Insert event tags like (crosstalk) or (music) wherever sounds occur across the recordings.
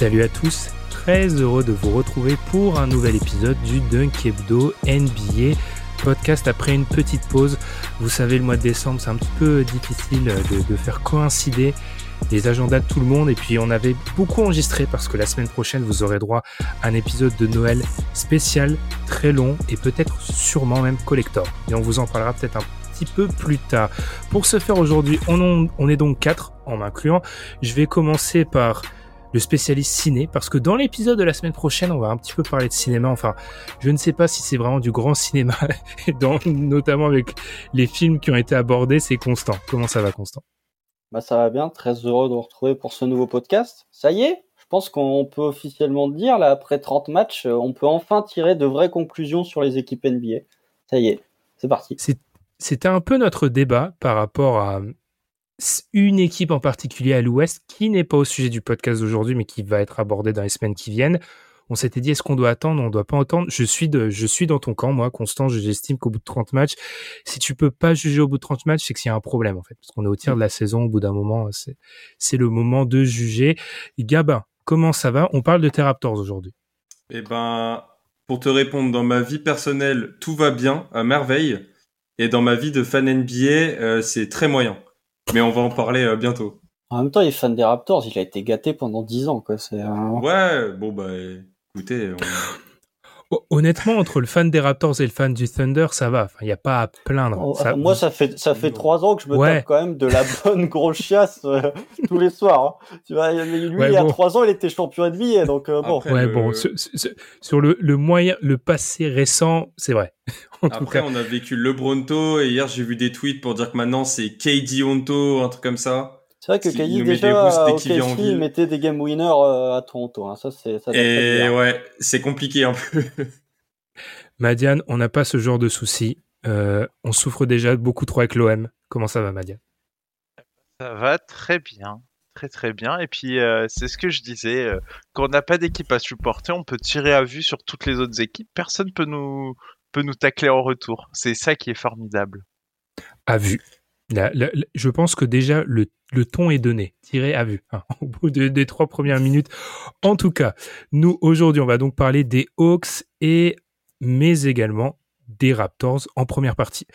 Salut à tous, très heureux de vous retrouver pour un nouvel épisode du Dunk Hebdo NBA podcast après une petite pause. Vous savez, le mois de décembre, c'est un petit peu difficile de, faire coïncider les agendas de tout le monde. Et puis, on avait beaucoup enregistré parce que la semaine prochaine, vous aurez droit à un épisode de Noël spécial, très long et peut-être sûrement même collector. Et on vous en parlera peut-être un petit peu plus tard. Pour ce faire aujourd'hui, on, on est donc quatre en m'incluant. Je vais commencer par le spécialiste ciné, parce que dans l'épisode de la semaine prochaine, on va un petit peu parler de cinéma. Enfin, je ne sais pas si c'est vraiment du grand cinéma, (laughs) dans, notamment avec les films qui ont été abordés. C'est Constant. Comment ça va, Constant? Bah ça va bien. Très heureux de vous retrouver pour ce nouveau podcast. Ça y est, je pense qu'on peut officiellement dire là, après 30 matchs, on peut enfin tirer de vraies conclusions sur les équipes NBA. Ça y est, c'est parti. C'était un peu notre débat par rapport à une équipe en particulier à l'Ouest qui n'est pas au sujet du podcast d'aujourd'hui, mais qui va être abordée dans les semaines qui viennent. On s'était dit, est-ce qu'on doit attendre? On ne doit pas attendre. Je suis, dans ton camp, moi, Constant. J'estime qu'au bout de 30 matchs, si tu peux pas juger au bout de 30 matchs, c'est qu'il y a un problème, en fait. Parce qu'on est au tir de la saison, au bout d'un moment, c'est le moment de juger. Gabin, comment ça va? On parle de tes Raptors aujourd'hui. Eh ben, pour te répondre, dans ma vie personnelle, tout va bien, à merveille. Et dans ma vie de fan NBA, euh, c'est très moyen mais on va en parler euh, bientôt. En même temps, il est fan des Raptors, il a été gâté pendant 10 ans, quoi. C'est, Ouais, bon, bah, écoutez. Honnêtement, entre le fan des Raptors et le fan du Thunder, ça va. Il n'y a pas à plaindre. Oh, moi, ça fait ça fait trois ans que je me tape quand même de la bonne grosse chiasse euh, (laughs) tous les soirs. Hein. Tu vois, lui, il y a trois ans, il était champion NBA, donc euh, bon. ouais, bon. Sur, sur, le, le moyen, le passé récent, c'est vrai. (laughs) Après, on a vécu le Bronto et hier j'ai vu des tweets pour dire que maintenant c'est KD Honto, un truc comme ça. C'est vrai que KD déjà au KC mettait des game winners euh, à Toronto. Hein. Ça, c'est, ça et ouais, c'est compliqué un peu. (laughs) Madiane, on n'a pas ce genre de soucis. Euh, on souffre déjà beaucoup trop avec l'OM. Comment ça va, Madiane? Ça va très bien. Très très bien. Et puis, euh, c'est ce que je disais. Euh, quand on n'a pas d'équipe à supporter, on peut tirer à vue sur toutes les autres équipes. Personne peut nous, peut nous tacler en retour. C'est ça qui est formidable. À vue. Je pense que déjà le, ton est donné, tiré à vue, hein, (laughs) au bout des trois premières minutes. En tout cas, nous aujourd'hui, on va donc parler des Hawks et mais également des Raptors en première partie.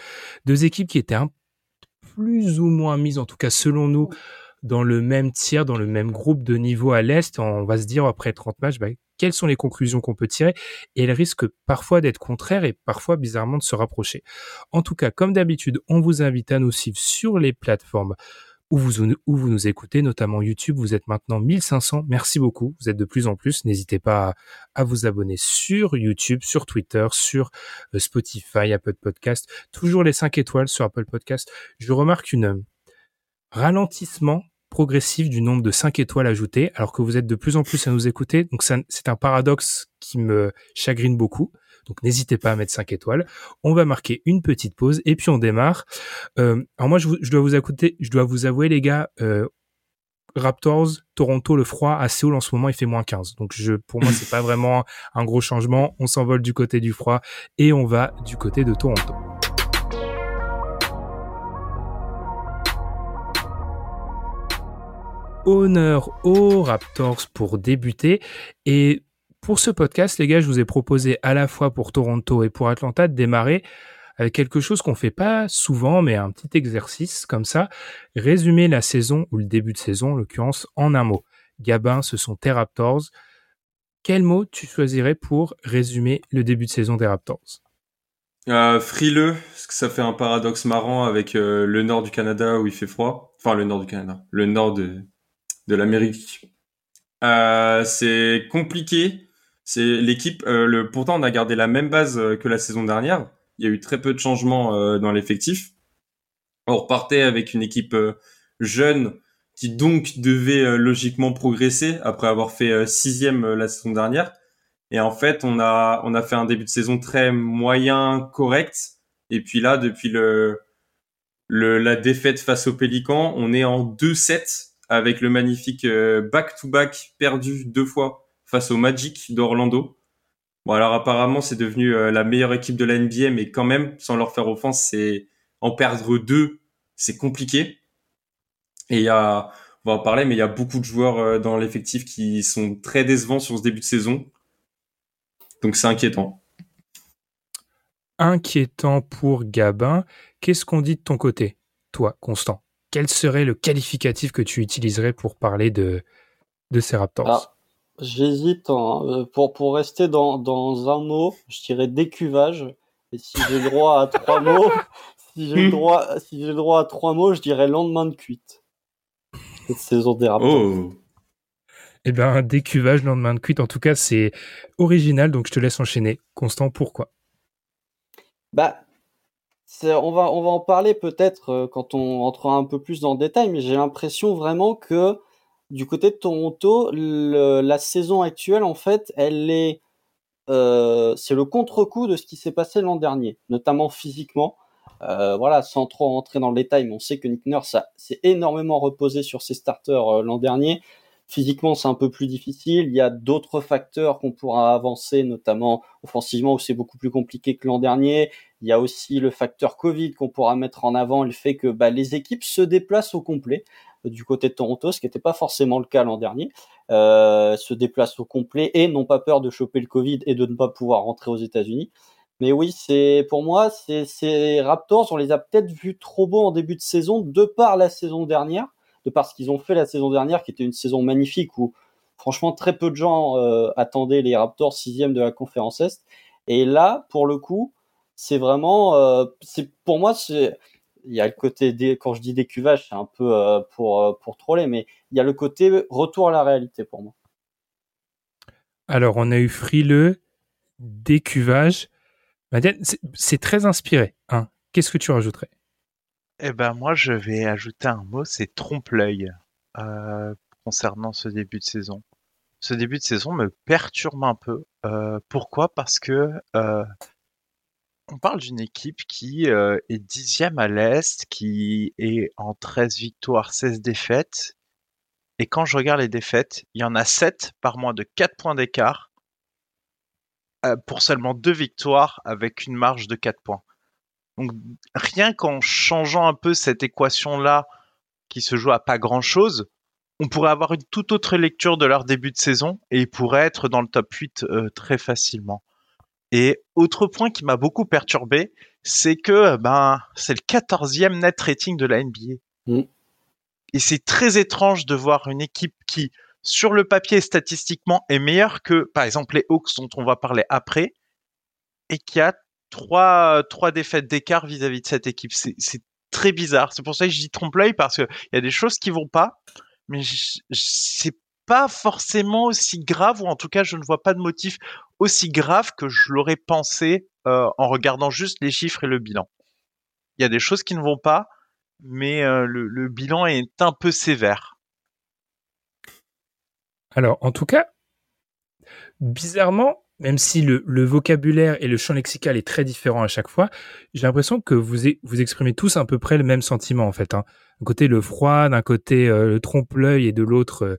Deux équipes qui étaient un, plus ou moins mises, en tout cas selon nous, dans le même tiers, dans le même groupe de niveau à l'Est. On va se dire après 30 matchs, bah, quelles sont les conclusions qu'on peut tirer? Et elles risquent parfois d'être contraires et parfois bizarrement de se rapprocher. En tout cas, comme d'habitude, on vous invite à nous suivre sur les plateformes où vous, où vous nous écoutez, notamment YouTube. Vous êtes maintenant 1500. Merci beaucoup. Vous êtes de plus en plus. N'hésitez pas à, vous abonner sur YouTube, sur Twitter, sur euh, Spotify, Apple Podcast. Toujours les 5 étoiles sur Apple Podcast. Je remarque une euh, ralentissement progressif du nombre de 5 étoiles ajoutées, alors que vous êtes de plus en plus à nous écouter. Donc c'est un paradoxe qui me chagrine beaucoup. Donc n'hésitez pas à mettre 5 étoiles. On va marquer une petite pause et puis on démarre. Euh, alors moi je, dois vous écouter, je dois vous avouer les gars, euh, Raptors, Toronto, le froid à Séoul en ce moment il fait moins 15. Donc pour moi c'est pas vraiment un gros changement. On s'envole du côté du froid et on va du côté de Toronto. Honneur aux Raptors pour débuter. Et pour ce podcast, les gars, je vous ai proposé à la fois pour Toronto et pour Atlanta de démarrer avec quelque chose qu'on fait pas souvent, mais un petit exercice comme ça. Résumer la saison ou le début de saison, en l'occurrence, en un mot. Gabin, ce sont tes Raptors. Quel mot tu choisirais pour résumer le début de saison des Raptors? Euh, frileux, parce que ça fait un paradoxe marrant avec euh, le nord du Canada où il fait froid. Enfin, le nord du Canada, le nord de, de l'Amérique. Euh, c'est compliqué. C'est l'équipe. euh, pourtant, on a gardé la même base euh, que la saison dernière. Il y a eu très peu de changements dans l'effectif. On repartait avec une équipe jeune qui donc devait logiquement progresser après avoir fait sixième la saison dernière. Et en fait, on a on a fait un début de saison très moyen, correct. Et puis là, depuis le, le la défaite face aux Pélicans, on est en 2-7 avec le magnifique euh, back-to-back perdu deux fois face au Magic d'Orlando. Bon alors apparemment c'est devenu euh, la meilleure équipe de la NBA, mais quand même sans leur faire offense, c'est en perdre deux, c'est compliqué. Et il y a, on va en parler, mais il y a beaucoup de joueurs euh, dans l'effectif qui sont très décevants sur ce début de saison. Donc c'est inquiétant. Inquiétant pour Gabin. Qu'est-ce qu'on dit de ton côté, toi, Constant? Quel serait le qualificatif que tu utiliserais pour parler de, de ces Raptors? Ah, J'hésite. hein. Euh, Pour, pour rester dans, dans un mot, je dirais décuvage. Et si j'ai le droit à trois (laughs) mots, si j'ai le droit, si j'ai le droit à trois mots, je dirais lendemain de cuite. Cette saison des Raptors. Oh, Eh bien, décuvage lendemain de cuite, en tout cas, c'est original, donc je te laisse enchaîner. Constant, pourquoi? Bah, on va, on va en parler peut-être euh, quand on entrera un peu plus dans le détail, mais j'ai l'impression vraiment que du côté de Toronto, la saison actuelle, en fait, elle est, euh, c'est le contre-coup de ce qui s'est passé l'an dernier, notamment physiquement. Euh, voilà, sans trop rentrer dans le détail, mais on sait que Nick Nurse s'est énormément reposé sur ses starters l'an dernier. Physiquement, c'est un peu plus difficile. Il y a d'autres facteurs qu'on pourra avancer, notamment offensivement, où c'est beaucoup plus compliqué que l'an dernier. Il y a aussi le facteur Covid qu'on pourra mettre en avant, le fait que bah, les équipes se déplacent au complet euh, du côté de Toronto, ce qui n'était pas forcément le cas l'an dernier, euh, se déplacent au complet et n'ont pas peur de choper le Covid et de ne pas pouvoir rentrer aux États-Unis. Mais oui, c'est pour moi, c'est ces Raptors, on les a peut-être vus trop beaux en début de saison, de par la saison dernière, de par ce qu'ils ont fait la saison dernière, qui était une saison magnifique où franchement très peu de gens euh, attendaient les Raptors sixième de la conférence Est. Et là, pour le coup, c'est vraiment, euh, c'est pour moi, c'est il y a le côté quand je dis décuvage, c'est un peu euh, pour pour troller, mais il y a le côté retour à la réalité pour moi. Alors, on a eu frileux, décuvage. C'est très inspiré. Hein. Qu'est-ce que tu rajouterais? Eh ben moi je vais ajouter un mot, c'est trompe-l'œil euh, concernant ce début de saison. Ce début de saison me perturbe un peu. Euh, pourquoi? Parce que euh, on parle d'une équipe qui est dixième à l'Est, qui est en 13 victoires, 16 défaites. Et quand je regarde les défaites, il y en a 7 par moins de 4 points d'écart pour seulement deux victoires avec une marge de 4 points. Donc rien qu'en changeant un peu cette équation-là qui se joue à pas grand-chose, on pourrait avoir une toute autre lecture de leur début de saison et ils pourraient être dans le top 8 euh, très facilement. Et autre point qui m'a beaucoup perturbé, c'est que ben c'est le 14e net rating de la NBA. Mm. Et c'est très étrange de voir une équipe qui, sur le papier statistiquement, est meilleure que, par exemple, les Hawks dont on va parler après, et qui a trois, trois défaites d'écart vis-à-vis de cette équipe. C'est très bizarre. C'est pour ça que je dis trompe-l'œil parce qu'il y a des choses qui vont pas, mais c'est pas forcément aussi grave, ou en tout cas, je ne vois pas de motif aussi grave que je l'aurais pensé euh, en regardant juste les chiffres et le bilan. Il y a des choses qui ne vont pas, mais euh, le bilan est un peu sévère. Alors, en tout cas, bizarrement, même si le, le vocabulaire et le champ lexical est très différent à chaque fois, j'ai l'impression que vous, vous exprimez tous à peu près le même sentiment, en fait. Hein. D'un côté, le froid, d'un côté, euh, le trompe-l'œil, et de l'autre, euh,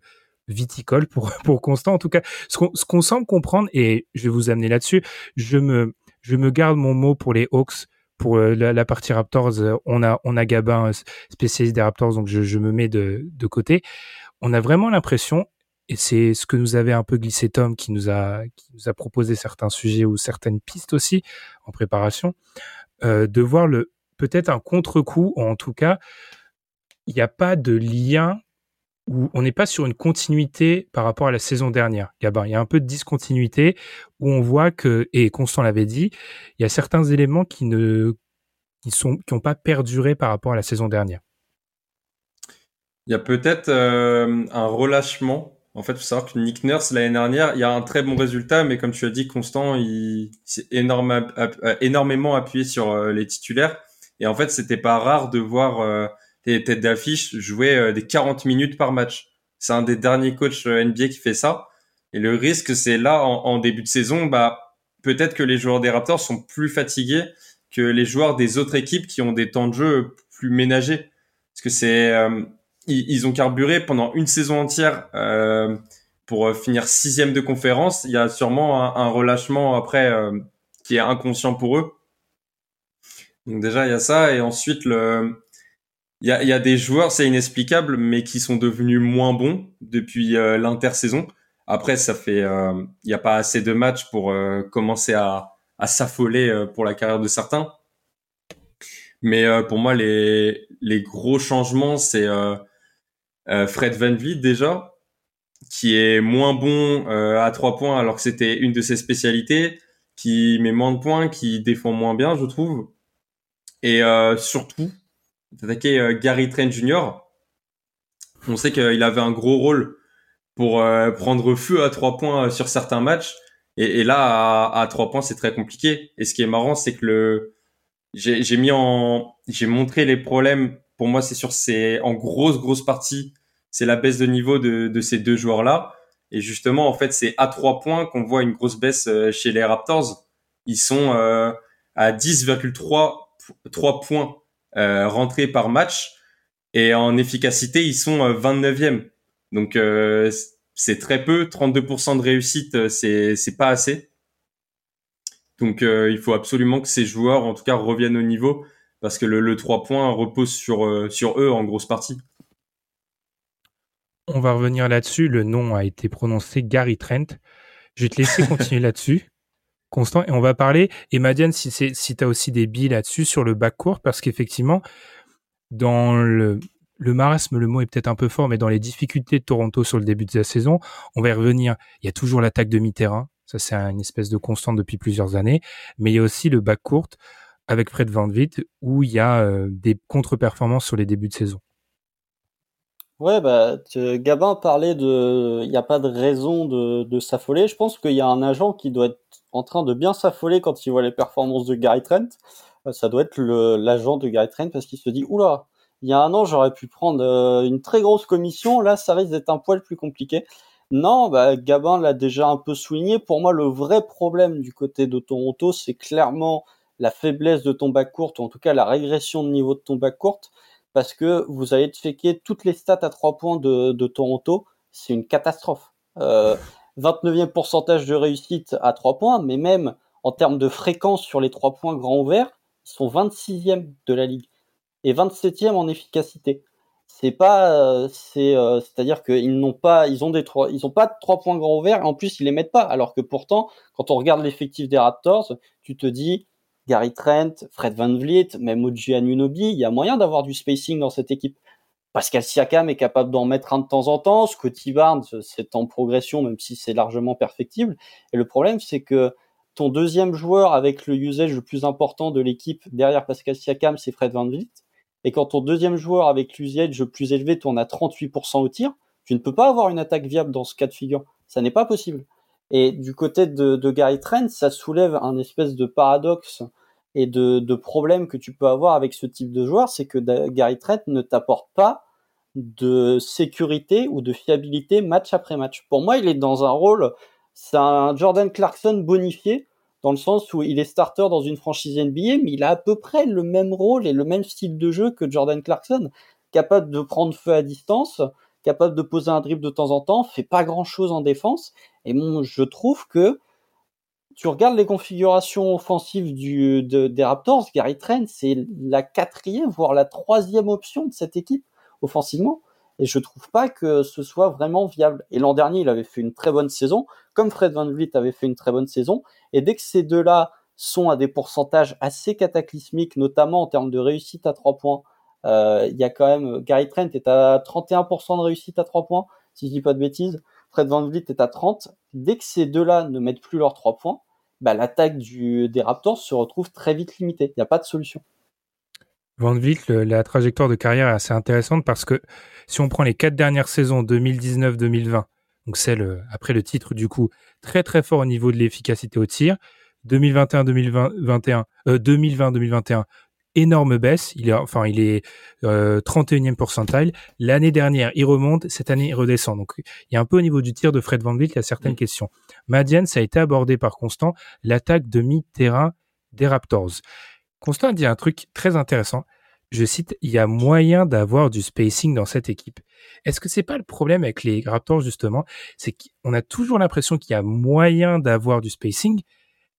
viticole, pour, (laughs) pour Constant. En tout cas, ce qu'on, semble comprendre, et je vais vous amener là-dessus, je me, je me garde mon mot pour les Hawks, pour euh, la, partie Raptors. On a, on a Gabin, spécialiste des Raptors, donc je, je me mets de, de côté. On a vraiment l'impression, et c'est ce que nous avait un peu glissé Tom, qui nous a, qui nous a proposé certains sujets ou certaines pistes aussi en préparation, euh, de voir le peut-être un contre-coup, ou en tout cas, il n'y a pas de lien où on n'est pas sur une continuité par rapport à la saison dernière. Gabin, il y a un peu de discontinuité où on voit que, et Constant l'avait dit, il y a certains éléments qui ne, qui sont, qui n'ont pas perduré par rapport à la saison dernière. Il y a peut-être euh, un relâchement. En fait, il faut savoir que Nick Nurse, l'année dernière, il y a un très bon résultat, mais comme tu as dit, Constant, il s'est énorme, énormément appuyé sur euh, les titulaires. Et en fait, c'était pas rare de voir euh, les têtes d'affiche jouer des 40 minutes par match. C'est un des derniers coachs NBA qui fait ça. Et le risque, c'est là, en, en, début de saison, bah, peut-être que les joueurs des Raptors sont plus fatigués que les joueurs des autres équipes qui ont des temps de jeu plus ménagés. Parce que c'est, ils, ont carburé pendant une saison entière euh, pour euh, finir sixième de conférence. Il y a sûrement un, relâchement après euh, qui est inconscient pour eux. Donc déjà il y a ça et ensuite le il y a, il y a des joueurs c'est inexplicable mais qui sont devenus moins bons depuis l'intersaison. Après ça fait il n'y a pas assez de matchs pour commencer à à s'affoler pour la carrière de certains. Mais pour moi les les gros changements c'est euh, Fred Van Vliet déjà, qui est moins bon euh, à trois points alors que c'était une de ses spécialités, qui met moins de points, qui défend moins bien, je trouve. Et euh, surtout, d'attaquer Gary Trent Jr. On sait qu'il avait un gros rôle pour prendre feu à trois points sur certains matchs. Et, et là, à, trois points, c'est très compliqué. Et ce qui est marrant, c'est que le j'ai mis en j'ai montré les problèmes pour moi, c'est sûr, c'est en grosse, grosse partie, c'est la baisse de niveau de, de ces deux joueurs-là. Et justement, en fait, c'est à trois points qu'on voit une grosse baisse euh, chez les Raptors. Ils sont euh, à 10,3 points euh, rentrés par match. Et en efficacité, ils sont 29e. Donc, euh, c'est très peu. 32% de réussite, c'est, c'est pas assez. Donc, il faut absolument que ces joueurs, en tout cas, reviennent au niveau parce que le, le 3 points repose sur, euh, sur eux en grosse partie. On va revenir là-dessus. Le nom a été prononcé Gary Trent. Je vais te laisser (laughs) continuer là-dessus. Constant, et on va parler, et Madiane, si, si tu as aussi des billes là-dessus sur le bac court, parce qu'effectivement, dans le, le marasme, le mot est peut-être un peu fort, mais dans les difficultés de Toronto sur le début de la saison, on va y revenir. Il y a toujours l'attaque de mi-terrain, ça c'est une espèce de constante depuis plusieurs années, mais il y a aussi le bac court avec Fred Van Vliet où il y a euh, des contre-performances sur les débuts de saison. Ouais, bah, Gabin parlait de, il n'y a pas de raison de, s'affoler. Je pense qu'il y a un agent qui doit être en train de bien s'affoler quand il voit les performances de Gary Trent. Euh, ça doit être l'agent de Gary Trent parce qu'il se dit, oula, il y a un an, j'aurais pu prendre euh, une très grosse commission. Là, ça risque d'être un poil plus compliqué. Non, bah, Gabin l'a déjà un peu souligné. Pour moi, le vrai problème du côté de Toronto, c'est clairement la faiblesse de ton bac court, ou en tout cas la régression de niveau de ton bac court, parce que vous allez checker toutes les stats à trois points de, Toronto, c'est une catastrophe. Euh, 29e pourcentage de réussite à trois points, mais même en termes de fréquence sur les trois points grands ouverts, ils sont 26e de la ligue et 27e en efficacité. C'est pas, euh, c'est, euh, c'est-à-dire qu'ils n'ont pas, ils ont des trois, ils pas de trois points grands ouverts. En plus, ils les mettent pas. Alors que pourtant, quand on regarde l'effectif des Raptors, tu te dis, Gary Trent, Fred Van Vliet, même Oji Anunobi, il y a moyen d'avoir du spacing dans cette équipe. Pascal Siakam est capable d'en mettre un de temps en temps. Scotty Barnes, c'est en progression, même si c'est largement perfectible. Et le problème, c'est que ton deuxième joueur avec le usage le plus important de l'équipe derrière Pascal Siakam, c'est Fred Van Vliet. Et quand ton deuxième joueur avec l'usage le plus élevé tourne à 38% au tir, tu ne peux pas avoir une attaque viable dans ce cas de figure. Ça n'est pas possible. Et du côté de, Gary Trent, ça soulève un espèce de paradoxe et de, de problème que tu peux avoir avec ce type de joueur, c'est que Gary Trent ne t'apporte pas de sécurité ou de fiabilité match après match. Pour moi, il est dans un rôle, c'est un Jordan Clarkson bonifié, dans le sens où il est starter dans une franchise NBA, mais il a à peu près le même rôle et le même style de jeu que Jordan Clarkson, capable de prendre feu à distance, capable de poser un dribble de temps en temps, fait pas grand chose en défense. Et je trouve que tu regardes les configurations offensives du, des Raptors, Gary Trent, c'est la quatrième, voire la troisième option de cette équipe offensivement. Et je trouve pas que ce soit vraiment viable. Et l'an dernier, il avait fait une très bonne saison, comme Fred Van Vliet avait fait une très bonne saison. Et dès que ces deux-là sont à des pourcentages assez cataclysmiques, notamment en termes de réussite à trois points, il y a quand même Gary Trent est à 31% de réussite à 3 points, si je dis pas de bêtises. Fred Van Vliet est à 30. Dès que ces deux-là ne mettent plus leurs 3 points, bah, l'attaque des Raptors se retrouve très vite limitée. Il n'y a pas de solution. Van Vliet, la trajectoire de carrière est assez intéressante parce que si on prend les quatre dernières saisons 2019-2020, donc celle après le titre du coup, très très fort au niveau de l'efficacité au tir. 2021-2021, 2020-2021, énorme baisse. Il est, enfin, il est 31e percentile. L'année dernière, il remonte. Cette année, il redescend. Donc, il y a un peu au niveau du tir de Fred Van Vliet, il y a certaines mm. questions. Madiane, ça a été abordé par Constant, l'attaque de mi-terrain des Raptors. Constant a dit un truc très intéressant. Je cite, il y a moyen d'avoir du spacing dans cette équipe. Est-ce que c'est pas le problème avec les Raptors, justement? C'est qu'on a toujours l'impression qu'il y a moyen d'avoir du spacing,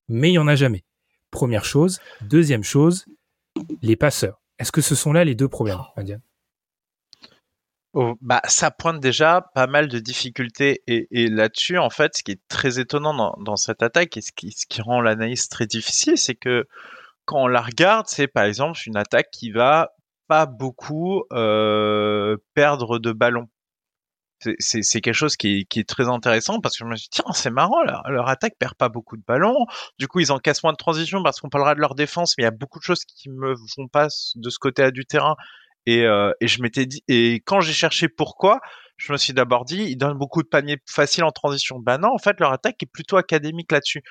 mais il n'y en a jamais. Première chose. Deuxième chose, les passeurs. Est-ce que ce sont là les deux problèmes, Madiane oh, bah, ça pointe déjà pas mal de difficultés et, là-dessus, en fait, ce qui est très étonnant dans, cette attaque et ce qui, ce qui rend l'analyse très difficile, c'est que quand on la regarde, c'est par exemple une attaque qui va pas beaucoup euh, perdre de ballon c'est quelque chose qui est, qui est, très intéressant parce que je me suis dit, tiens, c'est marrant, leur, leur, attaque perd pas beaucoup de ballons. Du coup, ils encaissent moins de transition parce qu'on parlera de leur défense, mais il y a beaucoup de choses qui me font pas de ce côté-là du terrain. Et, euh, et je m'étais dit, et quand j'ai cherché pourquoi, je me suis d'abord dit, ils donnent beaucoup de paniers faciles en transition. Ben non, en fait, leur attaque est plutôt académique là-dessus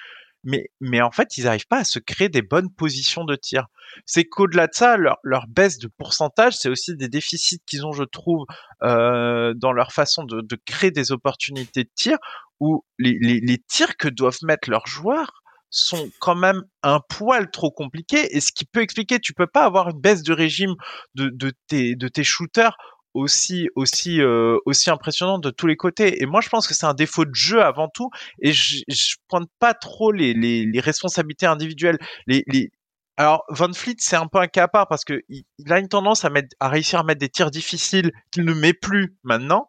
mais, mais en fait, ils n'arrivent pas à se créer des bonnes positions de tir. C'est qu'au-delà de ça, leur, leur baisse de pourcentage, c'est aussi des déficits qu'ils ont, je trouve, euh, dans leur façon de, de, créer des opportunités de tir, où les, les, les tirs que doivent mettre leurs joueurs sont quand même un poil trop compliqués et ce qui peut expliquer tu peux pas avoir une baisse de régime de, de tes de tes shooters aussi aussi euh, aussi impressionnant de tous les côtés. Et moi, je pense que c'est un défaut de jeu avant tout. Et je, je pointe pas trop les, les, les responsabilités individuelles. Les, les... Alors, Van Fleet, c'est un peu un cas à part parce que il, a une tendance à, mettre, à réussir à mettre des tirs difficiles qu'il ne met plus maintenant.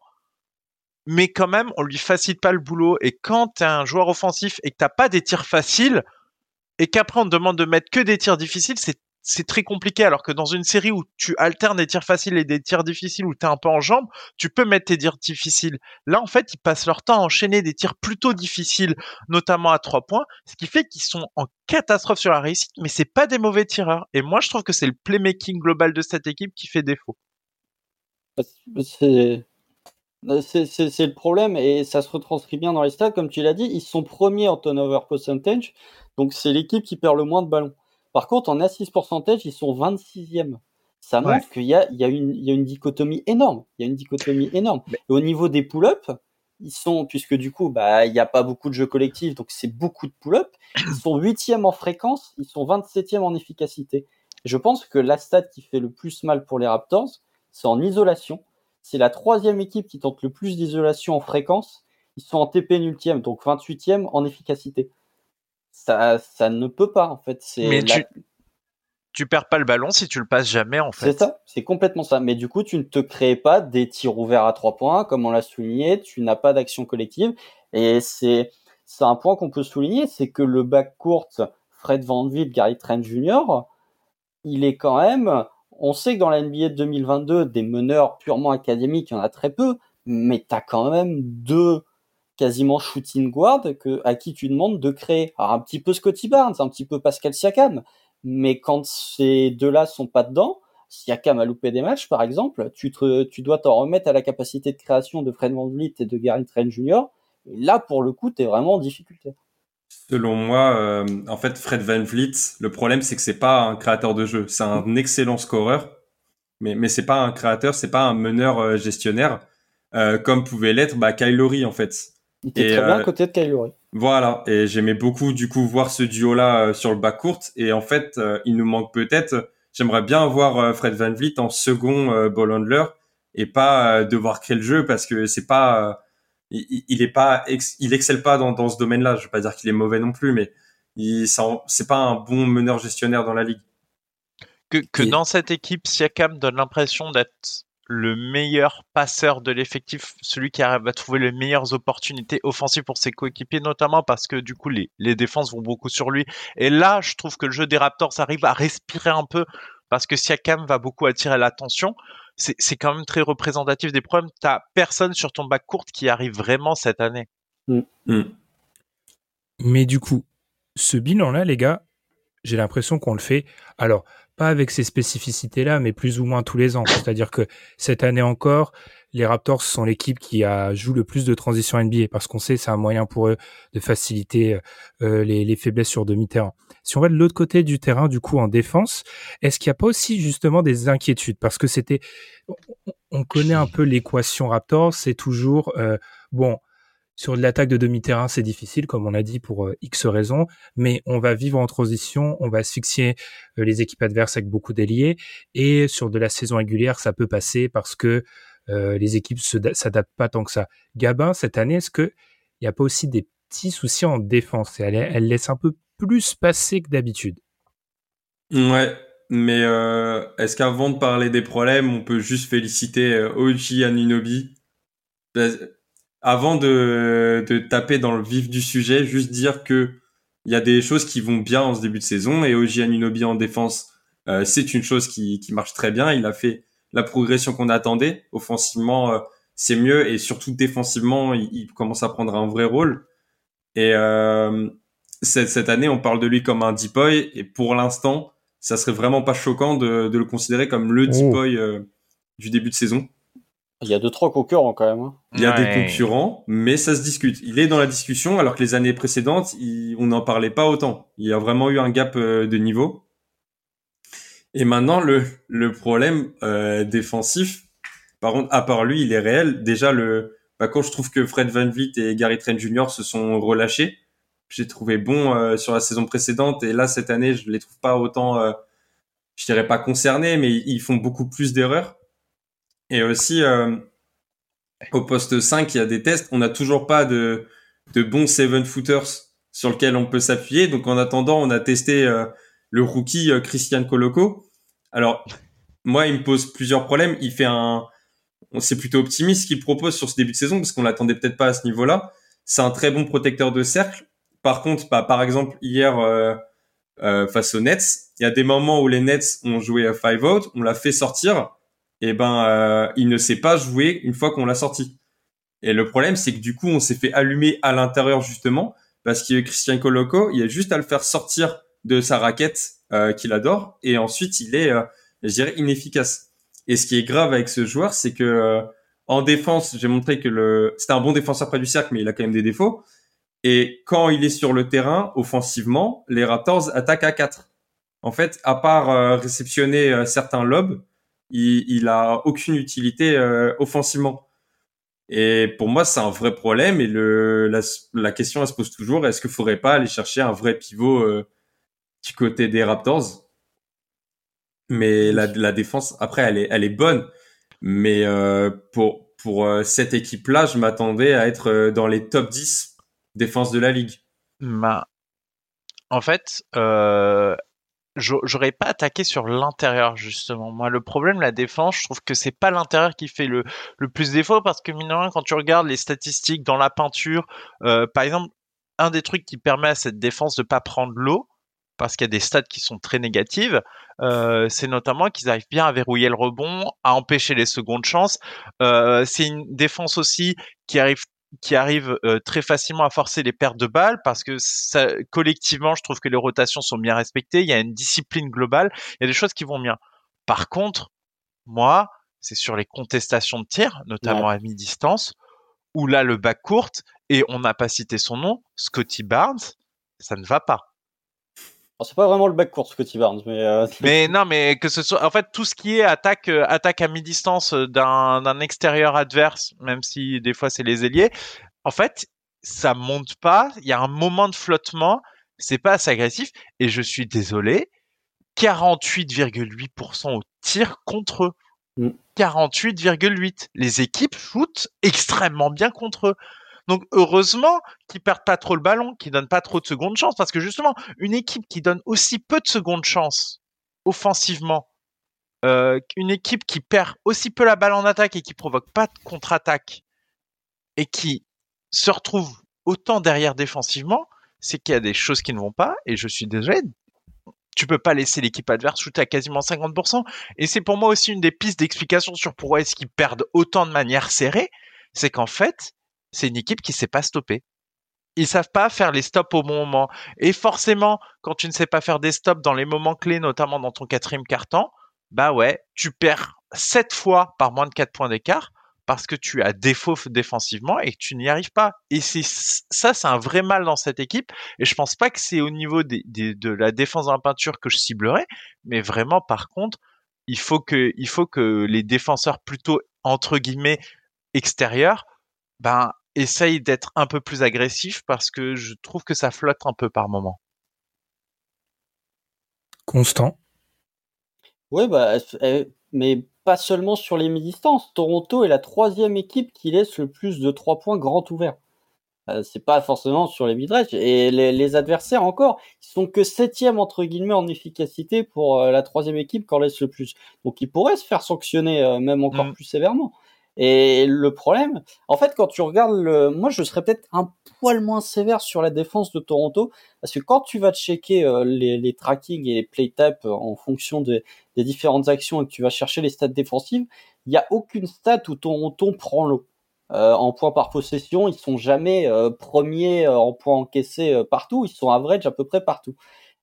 Mais quand même, on lui facilite pas le boulot. Et quand tu es un joueur offensif et que t'as pas des tirs faciles, et qu'après on te demande de mettre que des tirs difficiles, c'est c'est très compliqué. Alors que dans une série où tu alternes des tirs faciles et des tirs difficiles, où tu es un peu en jambes, tu peux mettre tes tirs difficiles. Là, en fait, ils passent leur temps à enchaîner des tirs plutôt difficiles, notamment à trois points, ce qui fait qu'ils sont en catastrophe sur la réussite, mais c'est pas des mauvais tireurs. Et moi, je trouve que c'est le playmaking global de cette équipe qui fait défaut. C'est c'est le problème et ça se retranscrit bien dans les stats. Comme tu l'as dit, ils sont premiers en turnover percentage, donc c'est l'équipe qui perd le moins de ballons. Par contre, en assist percentage, ils sont 26e. Ça montre qu'il y a, il y, a une, il y a une dichotomie énorme. Il y a une dichotomie énorme. Et au niveau des pull-ups, ils sont, puisque du coup, bah, il n'y a pas beaucoup de jeux collectifs, donc c'est beaucoup de pull-ups. Ils sont 8e en fréquence, ils sont 27e en efficacité. je pense que la stat qui fait le plus mal pour les Raptors, c'est en isolation. C'est la troisième équipe qui tente le plus d'isolation en fréquence. Ils sont en TP ultième, donc 28e en efficacité ça, ça ne peut pas en fait. Mais tu, tu perds pas le ballon si tu le passes jamais en fait. C'est ça, c'est complètement ça. Mais du coup, tu ne te crées pas des tirs ouverts à trois points, comme on l'a souligné. Tu n'as pas d'action collective, et c'est c'est un point qu'on peut souligner, c'est que le bac court Fred Van Vliet, Gary Trent Jr., il est quand même. On sait que dans la NBA de 2022, des meneurs purement académiques, il y en a très peu, mais tu as quand même deux quasiment shooting guard que, à qui tu demandes de créer. Alors un petit peu Scotty Barnes, un petit peu Pascal Siakam, mais quand ces deux-là sont pas dedans, Siakam a loupé des matchs par exemple, tu, tu dois t'en remettre à la capacité de création de Fred Van Vliet et de Gary Trent Jr. Et là, pour le coup, tu es vraiment en difficulté. Selon moi, euh, en fait, Fred Van Vliet, le problème, c'est que c'est pas un créateur de jeu. C'est un excellent scoreur, mais, mais c'est pas un créateur, c'est pas un meneur euh, gestionnaire, euh, comme pouvait l'être bah, Kyle en fait. Il était très bien à euh, côté de Kyle Voilà, et j'aimais beaucoup du coup voir ce duo-là euh, sur le bas court. Et en fait, euh, il nous manque peut-être. J'aimerais bien voir Fred Van Vliet en second ball handler et pas devoir créer le jeu parce que c'est pas, il, il, est pas, il excelle pas dans, dans ce domaine-là. Je veux pas dire qu'il est mauvais non plus, mais il, c'est pas un bon meneur gestionnaire dans la ligue. Que, que dans cette équipe, Siakam donne l'impression d'être le meilleur passeur de l'effectif, celui qui arrive à trouver les meilleures opportunités offensives pour ses coéquipiers, notamment parce que du coup les, les défenses vont beaucoup sur lui. Et là, je trouve que le jeu des Raptors arrive à respirer un peu parce que Siakam va beaucoup attirer l'attention. C'est quand même très représentatif des problèmes. T'as personne sur ton bac court qui arrive vraiment cette année. Mm. Mm. Mais du coup, ce bilan-là, les gars, j'ai l'impression qu'on le fait. Alors, pas avec ces spécificités-là, mais plus ou moins tous les ans. C'est-à-dire que cette année encore, les Raptors sont l'équipe qui a joue le plus de transitions NBA parce qu'on sait c'est un moyen pour eux de faciliter euh, les, les, faiblesses sur demi-terrain. Si on va de l'autre côté du terrain, du coup en défense, est-ce qu'il n'y a pas aussi justement des inquiétudes? Parce que c'était, on connaît un peu l'équation Raptors, c'est toujours euh, bon sur de l'attaque de demi-terrain, c'est difficile, comme on a dit, pour euh, X raisons, mais on va vivre en transition, on va asphyxier euh, les équipes adverses avec beaucoup d'ailiers, et sur de la saison régulière, ça peut passer parce que euh, les équipes s'adaptent pas tant que ça. Gabin, cette année, est-ce qu'il n'y a pas aussi des petits soucis en défense? Elle, elle laisse un peu plus passer que d'habitude. Ouais, mais est-ce qu'avant de parler des problèmes, on peut juste féliciter Oji Aninobi avant de, de taper dans le vif du sujet, juste dire que il y a des choses qui vont bien en ce début de saison et Oji Anunobi en défense, euh, c'est une chose qui, qui marche très bien. Il a fait la progression qu'on attendait. Offensivement, euh, c'est mieux et surtout défensivement, il, commence à prendre un vrai rôle. Et euh, cette, cette, année, on parle de lui comme un deep boy et pour l'instant, ça serait vraiment pas choquant de, de le considérer comme le deep oh. boy du début de saison. Il y a deux trois concurrents quand même. Hein. Il y a des concurrents, mais ça se discute. Il est dans la discussion, alors que les années précédentes, on n'en parlait pas autant. Il y a vraiment eu un gap euh, de niveau. Et maintenant, le, le problème euh, défensif, par contre, à part lui, il est réel. Déjà, le, bah, quand je trouve que Fred Van Vliet et Gary Trent Jr. se sont relâchés, j'ai trouvé bon euh, sur la saison précédente, et là, cette année, je les trouve pas autant, euh, je dirais pas concernés, mais ils font beaucoup plus d'erreurs. Et aussi, euh, au poste 5, il y a des tests. On n'a toujours pas de, de bons seven footers sur lequel on peut s'appuyer. Donc, en attendant, on a testé euh, le rookie euh, Christian Coloco. Alors, moi, il me pose plusieurs problèmes. Il fait un, c'est plutôt optimiste ce qu'il propose sur ce début de saison parce qu'on l'attendait peut-être pas à ce niveau-là. C'est un très bon protecteur de cercle. Par contre, bah, par exemple, hier euh, face aux Nets, il y a des moments où les Nets ont joué à five out, on l'a fait sortir eh ben euh, il ne sait pas jouer une fois qu'on l'a sorti. Et le problème, c'est que du coup, on s'est fait allumer à l'intérieur justement parce que Christian Coloco, il a juste à le faire sortir de sa raquette euh, qu'il adore et ensuite il est, euh, je dirais, inefficace. Et ce qui est grave avec ce joueur, c'est que euh, en défense, j'ai montré que le, c'était un bon défenseur près du cercle, mais il a quand même des défauts. Et quand il est sur le terrain, offensivement, les Raptors attaquent à 4. En fait, à part réceptionner certains lobes, il, il a aucune utilité euh, offensivement. Et pour moi, c'est un vrai problème. Et le, la, la question, elle se pose toujours est-ce qu'il faudrait pas aller chercher un vrai pivot euh, du côté des Raptors? Mais la, la défense, après, elle est, elle est bonne. Mais euh, pour pour cette équipe-là, je m'attendais à être dans les top 10 défense de la ligue. Bah, en fait, euh, j'aurais pas attaqué sur l'intérieur justement. Moi, le problème, la défense, je trouve que c'est pas l'intérieur qui fait le, le plus défaut parce que mine quand tu regardes les statistiques dans la peinture, euh, par exemple, un des trucs qui permet à cette défense de pas prendre l'eau, parce qu'il y a des stats qui sont très négatives, euh, c'est notamment qu'ils arrivent bien à verrouiller le rebond, à empêcher les secondes chances. Euh, c'est une défense aussi qui arrive qui arrive euh, très facilement à forcer les pertes de balles parce que ça, collectivement, je trouve que les rotations sont bien respectées. Il y a une discipline globale. Il y a des choses qui vont bien. Par contre, moi, c'est sur les contestations de tir, notamment à mi-distance, où là, le bac courte, et on n'a pas cité son nom, Scotty Barnes, ça ne va pas. C'est pas vraiment le bac court Scotty Barnes, mais. Euh, mais non, mais que ce soit, en fait, tout ce qui est attaque, euh, attaque à mi-distance euh, d'un extérieur adverse, même si des fois c'est les ailiers, en fait, ça monte pas. Il y a un moment de flottement, c'est pas assez agressif. Et je suis désolé, 48,8% au tir contre eux. 48,8. Mm. Les équipes shootent extrêmement bien contre eux. Donc heureusement qu'ils perdent pas trop le ballon, qu'ils donnent pas trop de secondes chances, parce que justement, une équipe qui donne aussi peu de secondes chances offensivement, euh, une équipe qui perd aussi peu la balle en attaque et qui provoque pas de contre-attaque, et qui se retrouve autant derrière défensivement, c'est qu'il y a des choses qui ne vont pas, et je suis désolé, tu peux pas laisser l'équipe adverse shooter à quasiment 50%. Et c'est pour moi aussi une des pistes d'explication sur pourquoi est-ce qu'ils perdent autant de manière serrée. C'est qu'en fait, c'est une équipe qui sait pas stopper. Ils savent pas faire les stops au bon moment. Et forcément, quand tu ne sais pas faire des stops dans les moments clés, notamment dans ton quatrième quart-temps, bah ouais, tu perds 7 fois par moins de 4 points d'écart parce que tu as défaut défensivement et que tu n'y arrives pas. Et ça, c'est un vrai mal dans cette équipe. Et je pense pas que c'est au niveau de la défense la peinture que je ciblerais, mais vraiment, par contre, il faut que, il faut que les défenseurs plutôt entre guillemets extérieurs, ben essayent d'être un peu plus agressifs parce que je trouve que ça flotte un peu par moment. Constant. Oui, bah, mais pas seulement sur les mi-distances. Toronto est la troisième équipe qui laisse le plus de trois points grand ouverts. Euh, c'est pas forcément sur les mid Et les, adversaires encore, ils sont que septième entre guillemets en efficacité pour euh, la troisième équipe qu'on laisse le plus. Donc ils pourraient se faire sanctionner euh, même encore mm. plus sévèrement. Et le problème, en fait, quand tu regardes le, moi, je serais peut-être un poil moins sévère sur la défense de Toronto, parce que quand tu vas checker euh, les, les tracking et les play taps en fonction des différentes actions et que tu vas chercher les stats défensives, il n'y a aucune stat où Toronto prend l'eau. Euh, en points par possession, ils sont jamais euh, premiers en points encaissés partout, ils sont average à peu près partout.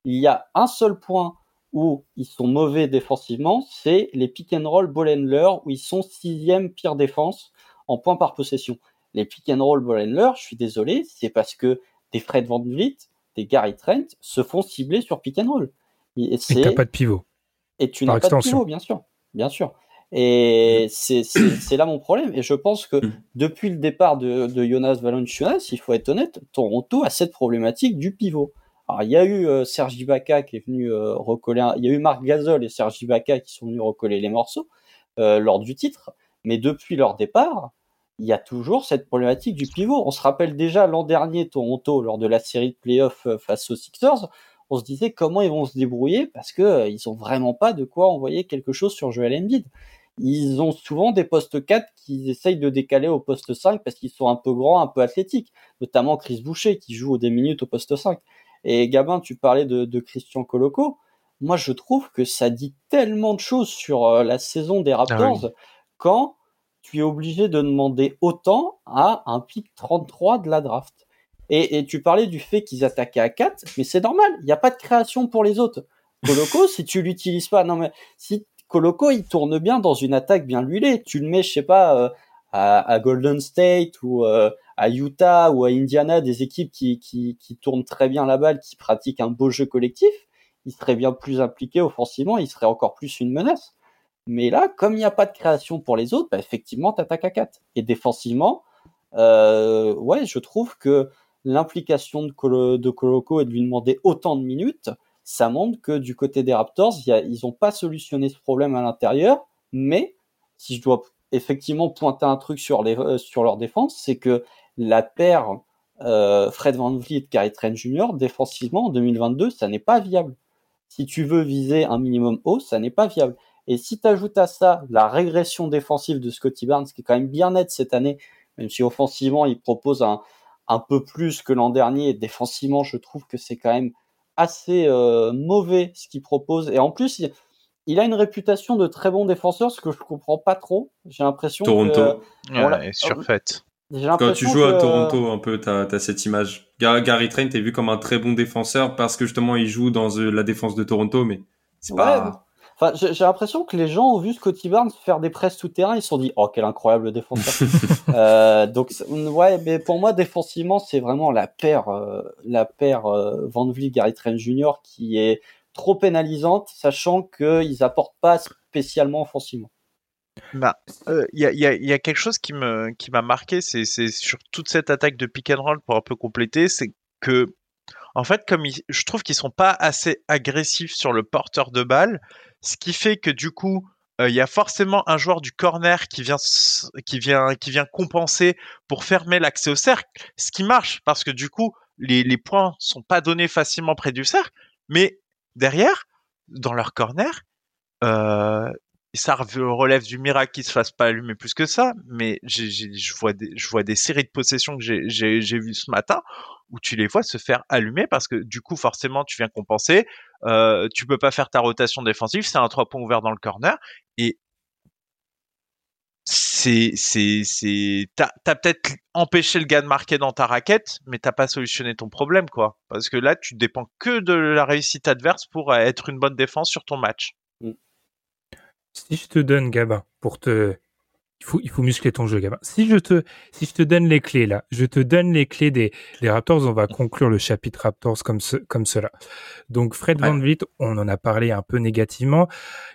Il y a un seul point où ils sont mauvais défensivement, c'est les pick and roll ball handler où ils sont sixième pire défense en points par possession. Les pick and roll ball handler, je suis désolé, c'est parce que des Fred Van Vliet, des Gary Trent se font cibler sur pick and roll. Et tu n'as pas de pivot. Et tu n'as pas de pivot, bien sûr, bien sûr. Et c'est là mon problème. Et je pense que mm. depuis le départ de, de Jonas Valanciunas, il faut être honnête, Toronto a cette problématique du pivot. Alors, il y a eu euh, Serge Ibaka qui est venu euh, recoller, il y a eu Marc Gasol et Serge Ibaka qui sont venus recoller les morceaux euh, lors du titre, mais depuis leur départ, il y a toujours cette problématique du pivot. On se rappelle déjà l'an dernier Toronto lors de la série de playoffs face aux Sixers, on se disait comment ils vont se débrouiller parce que ils vraiment pas de quoi envoyer quelque chose sur Joel Embiid. Ils ont souvent des postes 4 qu'ils essayent de décaler au poste 5 parce qu'ils sont un peu grands, un peu athlétiques, notamment Chris Boucher qui joue des minutes au poste 5. Et Gabin, tu parlais de, Christian Coloco. Moi, je trouve que ça dit tellement de choses sur euh, la saison des Raptors ah quand tu es obligé de demander autant à un pic 33 de la draft. Et, tu parlais du fait qu'ils attaquaient à 4, mais c'est normal, il n'y a pas de création pour les autres. Coloco, (laughs) si tu l'utilises pas, non mais si Coloco il tourne bien dans une attaque bien huilée, tu le mets, je sais pas, euh, à, Golden State ou euh, à Utah ou à Indiana, des équipes qui, qui, qui tournent très bien la balle, qui pratiquent un beau jeu collectif, il serait bien plus impliqué offensivement, il serait encore plus une menace. Mais là, comme il n'y a pas de création pour les autres, bah effectivement, t'attaques à 4. Et défensivement, euh, ouais, je trouve que l'implication de, Colo, de Coloco et de lui demander autant de minutes, ça montre que du côté des Raptors, ils n'ont pas solutionné ce problème à l'intérieur, mais si je dois effectivement pointer un truc sur, les, euh, sur leur défense, c'est que la paire euh, Fred Van Vliet, Gary Trent Jr., défensivement, en 2022, ça n'est pas viable. Si tu veux viser un minimum haut, ça n'est pas viable. Et si tu ajoutes à ça la régression défensive de Scotty Barnes, qui est quand même bien nette cette année, même si offensivement, il propose un, un peu plus que l'an dernier, défensivement, je trouve que c'est quand même assez euh, mauvais ce qu'il propose. Et en plus, il a une réputation de très bon défenseur, ce que je comprends pas trop. J'ai l'impression Toronto. Que, ouais, surfaite. Quand tu joues à Toronto, un peu, tu as, cette image. Gary Trent est vu comme un très bon défenseur parce que justement, il joue dans euh, la défense de Toronto, mais c'est pas. Enfin, j'ai l'impression que les gens ont vu Scotty Barnes faire des presses tout terrain, ils se sont dit, oh, quel incroyable défenseur. (laughs) euh, donc, ouais, mais pour moi, défensivement, c'est vraiment la paire, euh, la paire euh, Van Vliet, Gary Trent Jr. qui est trop pénalisante, sachant qu'ils apportent pas spécialement offensivement. Bah, euh, il y, a, y, a, quelque chose qui m'a marqué, c'est sur toute cette attaque de pick and roll pour un peu compléter, c'est que en fait, comme je trouve qu'ils sont pas assez agressifs sur le porteur de balle, ce qui fait que du coup, euh, il y a forcément un joueur du corner qui vient qui vient qui vient compenser pour fermer l'accès au cercle, ce qui marche parce que du coup, les, les points sont pas donnés facilement près du cercle, mais derrière, dans leur corner, euh, ça relève du miracle qu'ils se fassent pas allumer plus que ça, mais je vois des, séries de possessions que j'ai, j'ai, vu ce matin où tu les vois se faire allumer parce que du coup forcément tu viens compenser, euh, tu peux pas faire ta rotation défensive, c'est un trois points ouvert dans le corner et c'est c'est c'est t'as as, peut-être empêché le gars de marquer dans ta raquette, mais t'as pas solutionné ton problème quoi. Parce que là tu dépends que de la réussite adverse pour être une bonne défense sur ton match. Mm. Si je te donne Gabin pour te il faut, il faut muscler ton jeu, Gabin. Si je te, si je te donne les clés là, je te donne les clés des, des Raptors. On va conclure le chapitre Raptors comme ce, comme cela. Donc Fred Van Vliet, on en a parlé un peu négativement,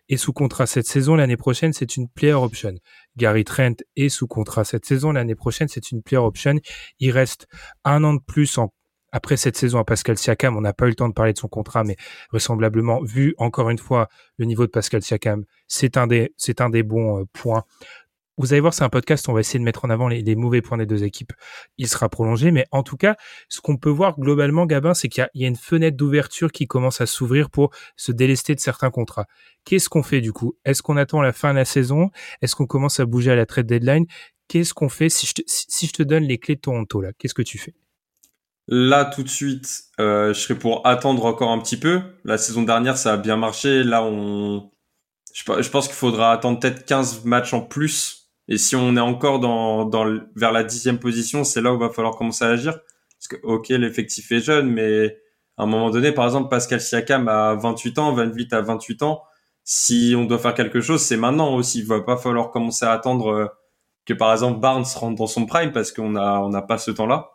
est sous contrat cette saison. L'année prochaine, c'est une player option. Gary Trent est sous contrat cette saison. L'année prochaine, c'est une player option. Il reste un an de plus en après cette saison à Pascal Siakam, on n'a pas eu le temps de parler de son contrat, mais vraisemblablement, vu encore une fois le niveau de Pascal Siakam, c'est un des, c'est un des bons euh, points. Vous allez voir, c'est un podcast, on va essayer de mettre en avant les, mauvais points des deux équipes. Il sera prolongé, mais en tout cas, ce qu'on peut voir globalement, Gabin, c'est qu'il y, a une fenêtre d'ouverture qui commence à s'ouvrir pour se délester de certains contrats. Qu'est-ce qu'on fait du coup? Est-ce qu'on attend la fin de la saison? Est-ce qu'on commence à bouger à la trade deadline? Qu'est-ce qu'on fait? Si je, te, si je te donne les clés de Toronto là Qu'est-ce que tu fais? Là, tout de suite, euh, je serais pour attendre encore un petit peu. La saison dernière, ça a bien marché. Là, on, je, pense qu'il faudra attendre peut-être 15 matchs en plus et si on est encore dans, dans vers la dixième position, c'est là où va falloir commencer à agir. Parce que, ok, l'effectif est jeune, mais à un moment donné, par exemple, Pascal Siakam a 28 ans, Van Vliet a 28 ans. Si on doit faire quelque chose, c'est maintenant aussi. Il va pas falloir commencer à attendre euh, que, par exemple, Barnes rentre dans son prime parce qu'on a, on n'a pas ce temps-là.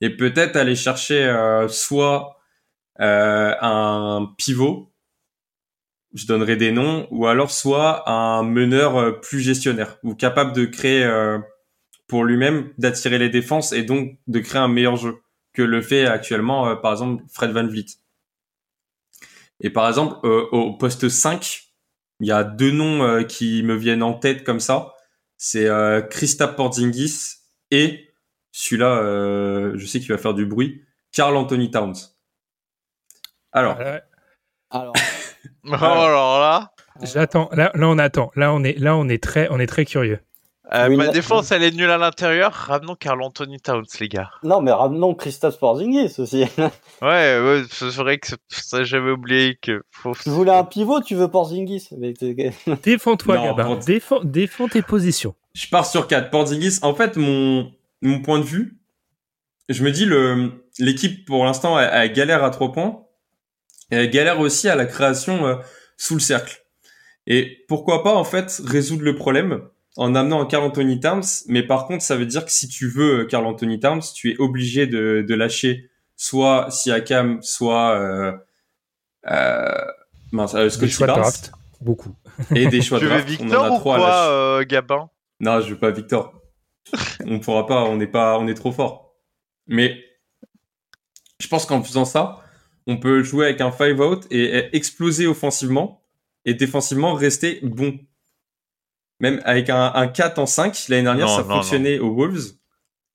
Et peut-être aller chercher euh, soit euh, un pivot je donnerai des noms, ou alors soit un meneur euh, plus gestionnaire, ou capable de créer euh, pour lui-même, d'attirer les défenses et donc de créer un meilleur jeu que le fait actuellement, euh, par exemple, Fred Van Vliet. Et par exemple, au poste 5, il y a deux noms qui me viennent en tête comme ça. C'est euh, Christophe Porzingis et celui-là, je sais qu'il va faire du bruit, Carl Anthony Towns. Alors, alors (laughs) Oh, alors là. J'attends. Là, là, on attend. Là, on est, là, on est très, on est très curieux. Euh, ma défense, elle est nulle à l'intérieur. Ramenons Carl Anthony Towns, les gars. Non, mais ramenons Christophe Porzingis (laughs) aussi. ouais, ouais c'est vrai que ça, j'avais oublié que. Faut... Tu voulais un pivot, tu veux Porzingis. Défends-toi, Gabin. Défends, défends tes positions. Je pars sur 4. Porzingis, en fait, mon, mon point de vue, je me dis, le, l'équipe, pour l'instant, elle, elle galère à 3 points. Et elle galère aussi à la création euh, sous le cercle. Et pourquoi pas en fait résoudre le problème en amenant un Carl Anthony Towns, mais par contre ça veut dire que si tu veux Carl Anthony Towns, tu es obligé de, de lâcher soit Siakam, soit euh, euh, mince, euh, choix Barnes. draft, beaucoup. Et des choix de draft. Veux Victor On en a ou quoi, euh, Gabin? Non, je veux pas Victor. On pourra pas, on n'est pas, on est trop fort. Mais je pense qu'en faisant ça, on peut jouer avec un 5 out et exploser offensivement et défensivement rester bon. Même avec un, 4 en 5, l'année dernière ça fonctionnait aux Wolves.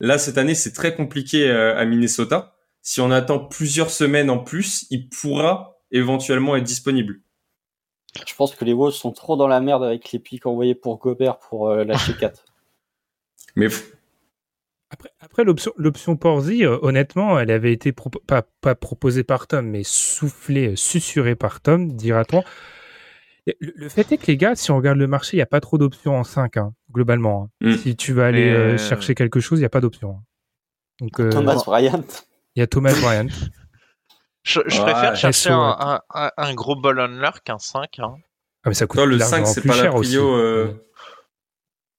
Là cette année c'est très compliqué euh, à Minnesota. Si on attend plusieurs semaines en plus, il pourra éventuellement être disponible. Je pense que les Wolves sont trop dans la merde avec les pics envoyés pour Gobert pour euh, lâcher 4. Mais après, après l'option, Porzi, euh, honnêtement, elle avait été pas, pas, proposée par Tom, mais soufflée, euh, susurrée par Tom, dira-t-on. Le, fait est que les gars, si on regarde le marché, il n'y a pas trop d'options en 5, hein, globalement. Hein. Mm. Si tu vas aller euh, chercher quelque chose, il n'y a pas d'options. Hein. Donc, Thomas Bryant. Il y a Thomas Bryant. (laughs) je, préfère chercher un, un, gros ball qu'un 5. Ah, mais ça coûte le 5, c'est pas la prio.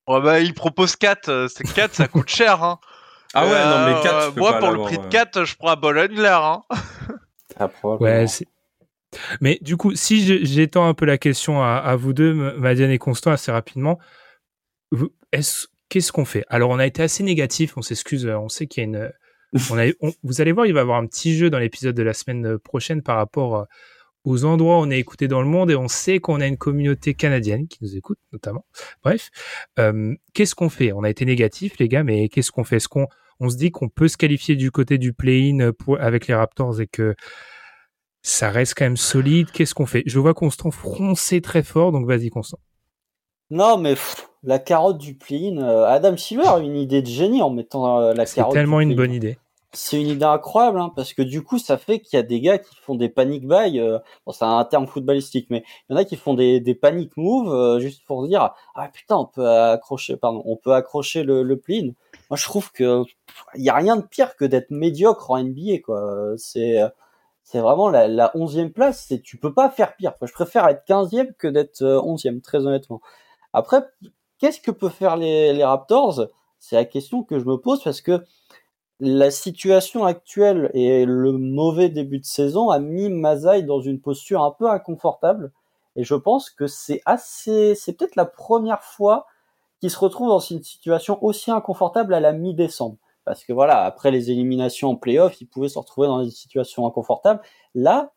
Oh bah, il propose 4. Euh, c'est 4, ça coûte (laughs) cher. Hein. Ah ouais, non, mais 4, euh, Moi, pour le prix de 4, je prends un Bologner. Hein. (laughs) Ah, ouais, c'est... Mais du coup, si j'étends un peu la question à, vous deux, Madiane et Constant, assez rapidement, est-ce, qu'est-ce qu'on fait? Alors, on a été assez négatif, on s'excuse, on sait qu'il y a une... (laughs) On a, vous allez voir, il va y avoir un petit jeu dans l'épisode de la semaine prochaine par rapport aux endroits où on est écouté dans le monde et on sait qu'on a une communauté canadienne qui nous écoute notamment. Bref, euh, qu'est-ce qu'on fait? On a été négatif les gars, mais qu'est-ce qu'on fait? Est-ce qu'on on se dit qu'on peut se qualifier du côté du play-in avec les Raptors et que ça reste quand même solide? Qu'est-ce qu'on fait? Je vois Constant froncer très fort, donc vas-y Constant. Non mais la carotte du play-in, euh, Adam Silver a une idée de génie en mettant euh, la carotte. C'est tellement une bonne idée. C'est une idée incroyable hein, parce que du coup ça fait qu'il y a des gars qui font des panic buy euh, bon c'est un terme footballistique mais il y en a qui font des, des panic moves euh, juste pour dire ah putain on peut accrocher pardon on peut accrocher le, le moi je trouve que il y a rien de pire que d'être médiocre en NBA quoi. C'est c'est vraiment la, la 11e place c'est tu peux pas faire pire. Je préfère être 15e que d'être 11e très honnêtement. Après qu'est-ce que peut faire les, les Raptors? C'est la question que je me pose parce que la situation actuelle et le mauvais début de saison a mis Mazai dans une posture un peu inconfortable. Et je pense que c'est assez, c'est peut-être la première fois qu'il se retrouve dans une situation aussi inconfortable à la mi-décembre. Parce que voilà, après les éliminations en playoff, il pouvait se retrouver dans des situations inconfortables. Là,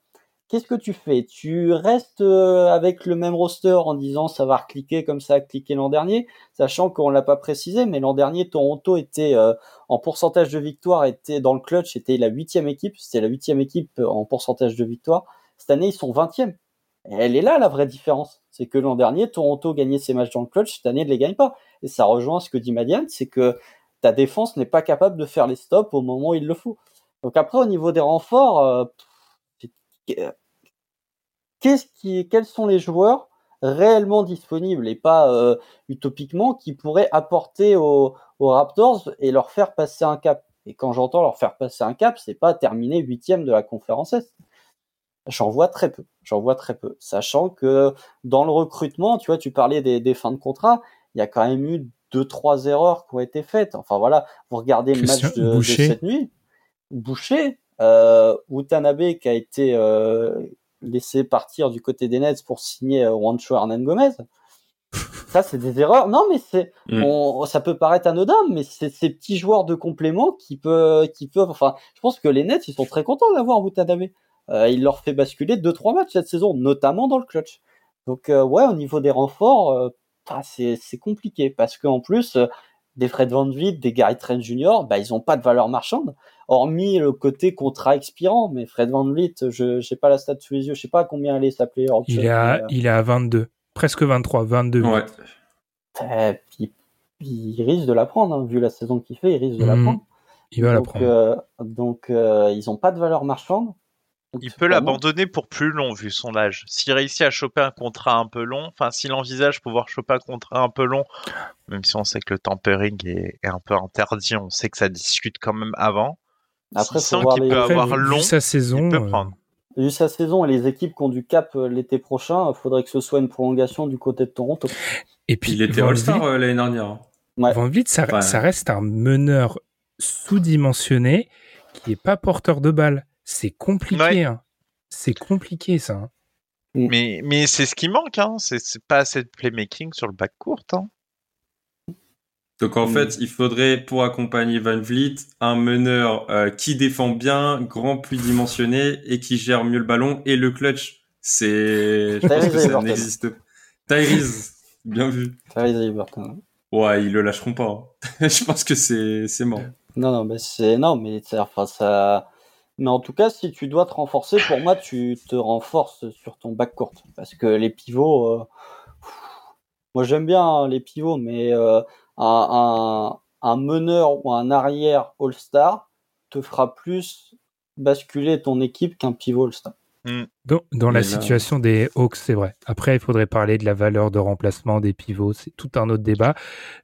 qu'est-ce que tu fais? Tu restes euh, avec le même roster en disant ça va recliquer comme ça a cliqué l'an dernier, sachant qu'on l'a pas précisé, mais l'an dernier Toronto était euh, en pourcentage de victoire, était dans le clutch, était la huitième équipe, c'était la huitième équipe euh, en pourcentage de victoire. Cette année ils sont vingtième. Elle est là la vraie différence, c'est que l'an dernier Toronto gagnait ses matchs dans le clutch, cette année ne les gagne pas. Et ça rejoint ce que dit Madiane, c'est que ta défense n'est pas capable de faire les stops au moment où il le faut. Donc après au niveau des renforts qu'est-ce qui, quels sont les joueurs réellement disponibles et pas euh, utopiquement qui pourraient apporter aux, Raptors et leur faire passer un cap? Et quand j'entends leur faire passer un cap, c'est pas terminer huitième de la conférence Est. J'en vois très peu. J'en vois très peu. Sachant que dans le recrutement, tu vois, tu parlais des, des fins de contrat, il y a quand même eu deux, trois erreurs qui ont été faites. Enfin voilà, vous regardez le match de, de, cette nuit. Boucher, euh, Utanabe qui a été euh, laissé partir du côté des Nets pour signer euh, Juancho Hernan Gomez. (laughs) Ça, c'est des erreurs. Non, mais c'est, mm. ça peut paraître anodin, mais c'est ces petits joueurs de complément qui peuvent, qui peuvent, enfin, je pense que les Nets, ils sont très contents d'avoir Watanabe. Euh, il leur fait basculer deux, trois matchs cette saison, notamment dans le clutch. Donc, euh, ouais, au niveau des renforts, euh, ah, c'est, c'est compliqué parce qu'en plus, des Fred Van Vliet, des Gary Trent Jr., bah, ils ont pas de valeur marchande hormis le côté contrat expirant. Mais Fred Van Vliet, je n'ai pas la stat sous les yeux, je sais pas combien elle est sa player Il est à, il est à 22, presque 23, 22. Ouais. Eh, il, risque de la prendre, hein, vu la saison qu'il fait, il risque de la hmm. prendre. Il va donc, la prendre. Euh, donc, euh, ils n'ont pas de valeur marchande. Il peut l'abandonner pour plus long vu son âge. S'il réussit à choper un contrat un peu long, enfin s'il envisage pouvoir choper un contrat un peu long, même si on sait que le tempering est, est, un peu interdit, on sait que ça discute quand même avant. Après, voir les... peut avoir long, sa saison, peut prendre. Euh... Vu sa saison et les équipes qui ont du cap euh, l'été prochain, il faudrait que ce soit une prolongation du côté de Toronto. Et puis il était All-Star euh, l'année dernière. Hein. Ouais. Van Vliet, ça, ouais. ça, reste un meneur sous-dimensionné qui est pas porteur de balle. C'est compliqué. Ouais. Hein. C'est compliqué ça. Hein. Mais, mais c'est ce qui manque. Hein. C'est pas assez de playmaking sur le back court. Hein. Donc en mm. fait, il faudrait pour accompagner Van Vliet un meneur euh, qui défend bien, grand, plus dimensionné et qui gère mieux le ballon et le clutch. C'est, je pense que ça n'existe. Tyrese, bien vu. Tyrese Ouais, ils le lâcheront pas. Hein. (laughs) je pense que c'est c'est mort. Non non, mais c'est non, mais enfin ça. Mais en tout cas, si tu dois te renforcer, pour moi, tu te renforces sur ton back court parce que les pivots. Euh... Moi, j'aime bien hein, les pivots, mais euh, un, un, un meneur ou un arrière All-Star te fera plus basculer ton équipe qu'un pivot All-Star. Mmh. Dans, dans la là... situation des Hawks, c'est vrai. Après, il faudrait parler de la valeur de remplacement des pivots. C'est tout un autre débat.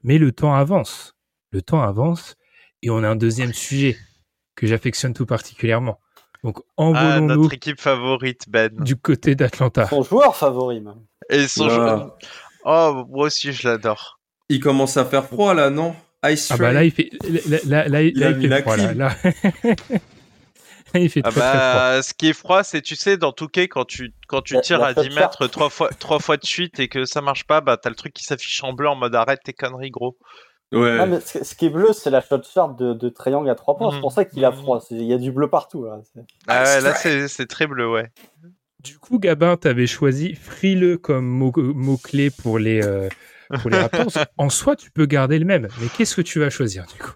Mais le temps avance. Le temps avance. Et on a un deuxième sujet que j'affectionne tout particulièrement. Donc. Ah, notre équipe favorite, Ben. Du côté d'Atlanta. Son joueur favori, même. Et son joueur. Oh, moi aussi, je l'adore. Il commence à faire froid là, non? Ice Ah bah là il fait là là, là, il, là, il fait froid là. (laughs) là. il fait ah très, bah, très froid. Ce qui est froid, c'est tu sais dans Touquet quand tu quand tu tires à 10 mètres trois fois trois fois de suite et que ça marche pas, bah t'as le truc qui s'affiche en bleu en mode arrête tes conneries gros. Ouais. Ah, mais ce qui est bleu, c'est la shot chart de, de triangle à 3 points. C'est pour ça qu'il a froid. Il y a du bleu partout. Là, ah ouais, là c'est très bleu, ouais. Du coup, Gabin, t'avais choisi frileux comme mot, mot clé pour les euh, pour les Raptors. (laughs) en soi, tu peux garder le même, mais qu'est-ce que tu vas choisir du coup?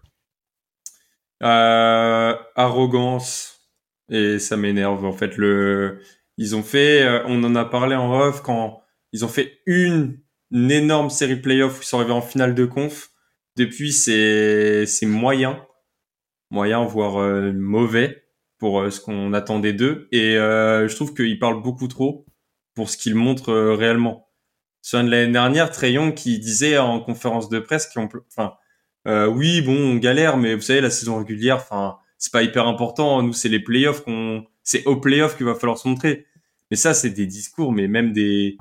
Euh, Arrogance et ça m'énerve en fait. Le, ils ont fait, euh, on en a parlé en off quand ils ont fait une, une énorme série playoff où ils sont arrivés en finale de conf. Depuis, c'est moyen. moyen, voire euh, mauvais pour euh, ce qu'on attendait d'eux. Et euh, je trouve qu'il parle beaucoup trop pour ce qu'il montre réellement. Sur l'année dernière, Trayon qui disait en conférence de presse qu'on, enfin, oui, bon, on galère, mais vous savez, la saison régulière, enfin, c'est pas hyper important. Nous, c'est les playoffs qu'on, c'est au playoffs qu'il va falloir se montrer. Mais ça, c'est des discours, mais même des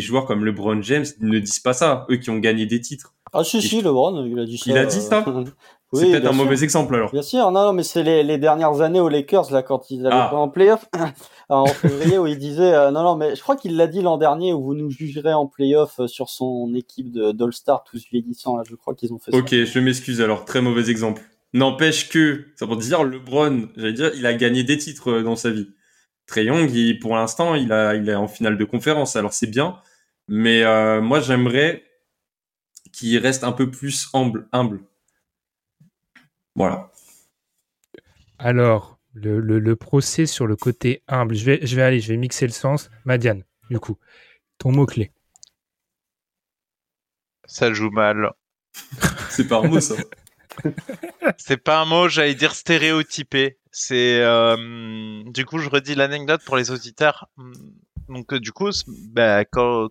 joueurs comme LeBron James ne disent pas ça. Eux qui ont gagné des titres. Ah si, si, LeBron, il a dit ça. Il a dit ça (laughs) Oui, C'est peut-être un sûr. mauvais exemple alors. Bien sûr, non, non, mais c'est les, les dernières années aux Lakers, là, quand ils allaient Ah. pas en playoff, (laughs) en février, où il disait, euh, non, non, mais je crois qu'il l'a dit l'an dernier, où vous nous jugerez en playoff euh, sur son équipe de d'All-Star, tous vieillissants, là, je crois qu'ils ont fait Ok, je m'excuse alors, très mauvais exemple. N'empêche que, ça pour dire, LeBron, j'allais dire, il a gagné des titres euh, dans sa vie. Trey Young, il- pour l'instant, il a, il est en finale de conférence, alors c'est bien. Mais euh, moi, j'aimerais qu'il reste un peu plus humble. humble. Voilà. Alors, le, le, le procès sur le côté humble, je vais, je vais aller, je vais mixer le sens. Madiane, du coup, ton mot-clé. Ça joue mal. (laughs) C'est pas un mot, ça. (laughs) C'est pas un mot, j'allais dire stéréotypé. C'est euh, du coup, je redis l'anecdote pour les auditeurs. Donc euh, du coup, bah, quand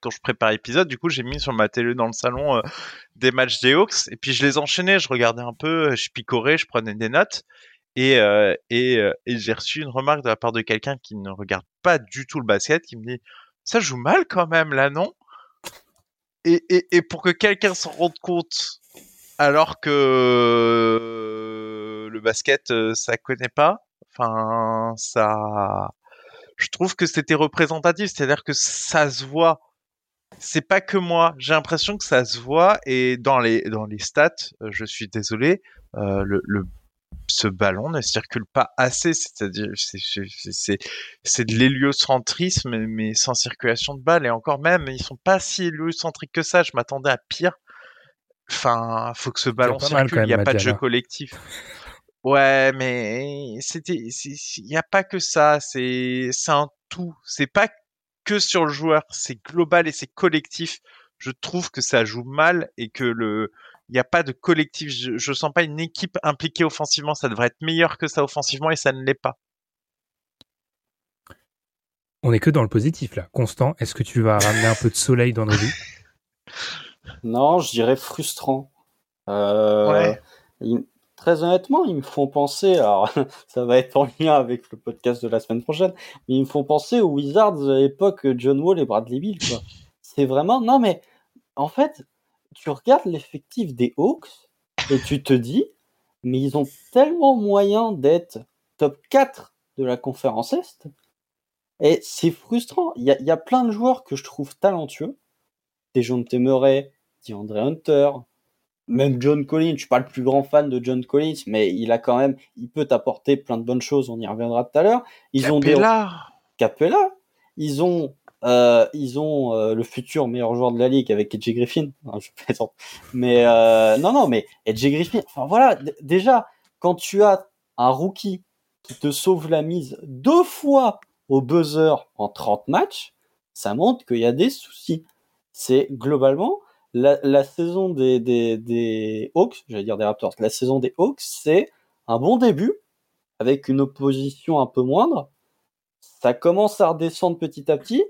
quand je prépare l'épisode, du coup, j'ai mis sur ma télé dans le salon euh, des matchs des Hawks et puis je les enchaînais. Je regardais un peu, je picorais, je prenais des notes et euh, et, euh, j'ai reçu une remarque de la part de quelqu'un qui ne regarde pas du tout le basket, qui me dit ça joue mal quand même là, non? Et, et, et pour que quelqu'un s'en rende compte alors que le basket, euh, ça connaît pas. Enfin, ça. Je trouve que c'était représentatif, c'est-à-dire que ça se voit. C'est pas que moi. J'ai l'impression que ça se voit et dans les dans les stats, euh, je suis désolé, euh, le, le ce ballon ne circule pas assez, c'est-à-dire c'est c'est c'est c'est de l'héliocentrisme mais sans circulation de balle et encore même ils sont pas si héliocentriques que ça. Je m'attendais à pire. Enfin, faut que ce ballon circule. Il n'y a pas de jeu collectif. Ouais, mais c'était, il n'y a pas que ça. C'est, c'est un tout. C'est pas que sur le joueur. C'est global et c'est collectif. Je trouve que ça joue mal et que le, il n'y a pas de collectif. Je, je sens pas une équipe impliquée offensivement. Ça devrait être meilleur que ça offensivement et ça ne l'est pas. On est que dans le positif là. Constant, est-ce que tu vas ramener un peu de soleil dans nos vies? Non, je dirais frustrant. Euh, Ouais. Très honnêtement, ils me font penser, alors (laughs) ça va être en lien avec le podcast de la semaine prochaine, mais ils me font penser aux Wizards à l'époque John Wall et Bradley quoi. C'est vraiment, non mais en fait, tu regardes l'effectif des Hawks et tu te dis, mais ils ont tellement moyen d'être top 4 de la conférence Est. Et c'est frustrant. Il y y a plein de joueurs que je trouve talentueux. Des John Murray, DeAndre Hunter, même John Collins. Je suis pas le plus grand fan de John Collins, mais il a quand même, il peut t'apporter plein de bonnes choses. On y reviendra tout à l'heure. Ils ont des Capella. Capella. Ils ont, euh, ils ont euh, le futur meilleur joueur de la ligue avec Edge Griffin. (laughs) Non, je plaisante. Mais euh, non, non, mais Edge Griffin. Enfin voilà, déjà quand tu as un rookie qui te sauve la mise deux fois au buzzer en 30 matchs, ça montre qu'il y a des soucis. C'est globalement la, saison des, des, des Hawks, j'allais dire des Raptors, la saison des Hawks, c'est un bon début avec une opposition un peu moindre. Ça commence à redescendre petit à petit.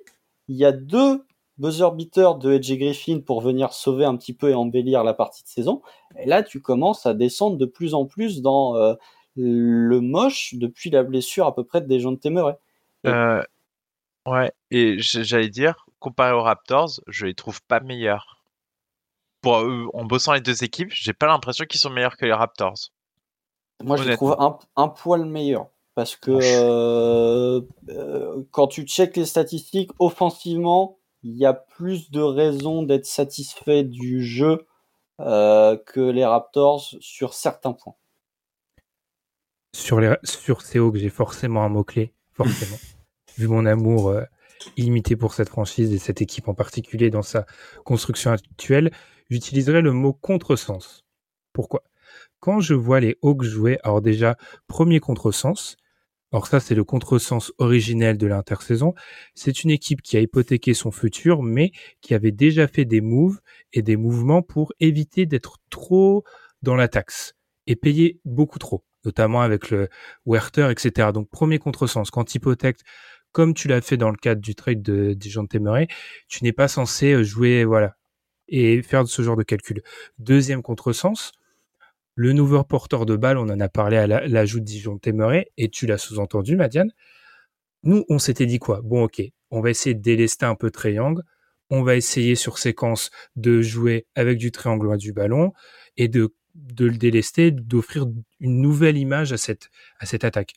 Il y a deux buzzer beaters de Edge Griffin pour venir sauver un petit peu et embellir la partie de saison. Et là, tu commences à descendre de plus en plus dans euh, le moche depuis la blessure à peu près de Dejounte Murray. Euh, ouais. Et j'allais dire, comparé aux Raptors, je les trouve pas meilleurs. Pour, euh, en bossant les deux équipes, j'ai pas l'impression qu'ils sont meilleurs que les Raptors. Moi, je les trouve un, un poil meilleur. Parce que Ah, euh, euh, quand tu checkes les statistiques, offensivement, il y a plus de raisons d'être satisfait du jeu euh, que les Raptors sur certains points. sur, les, sur ces Hawks, j'ai forcément un mot-clé, forcément. (laughs) Vu mon amour euh, illimité pour cette franchise et cette équipe en particulier dans sa construction actuelle, j'utiliserai le mot contresens. Pourquoi? Quand je vois les Hawks jouer, alors déjà, premier contresens, alors ça c'est le contresens originel de l'intersaison, c'est une équipe qui a hypothéqué son futur, mais qui avait déjà fait des moves et des mouvements pour éviter d'être trop dans la taxe est payé beaucoup trop, notamment avec le Werther, etc. Donc premier contresens, quand hypothèque, comme tu l'as fait dans le cadre du trade de Dijon Temeray, tu n'es pas censé euh, jouer, voilà, et faire ce genre de calcul. Deuxième contresens, le nouveau porteur de balle, on en a parlé à l'ajout de Dijon Temeray, et tu l'as sous-entendu, Madiane. Nous, on s'était dit quoi? Bon, ok, on va essayer de délester un peu Triangle, on va essayer sur séquence de jouer avec du triangle loin du ballon et de, de le délester, d'offrir une nouvelle image à cette, à cette attaque.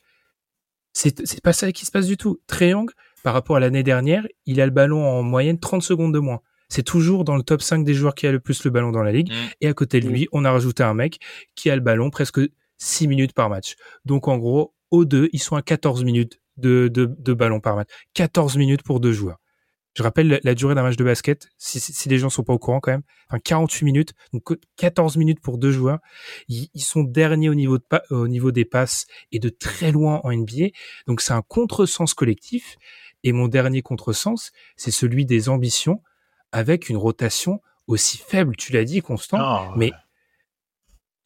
C'est pas ça qui se passe du tout. Triangle, par rapport à l'année dernière, il a le ballon en moyenne 30 secondes de moins. C'est toujours dans le top 5 des joueurs qui a le plus le ballon dans la ligue. Mm. Et à côté de lui, on a rajouté un mec qui a le ballon presque 6 minutes par match. Donc en gros, aux deux, ils sont à 14 minutes de, de, de ballon par match. 14 minutes pour deux joueurs. Je rappelle la durée d'un match de basket, si, si, les gens sont pas au courant quand même, enfin 48 minutes, donc 14 minutes pour deux joueurs. Ils, sont derniers au niveau, de, au niveau des passes et de très loin en NBA. Donc c'est un contresens collectif. Et mon dernier contresens, c'est celui des ambitions avec une rotation aussi faible. Tu l'as dit, Constant, oh, mais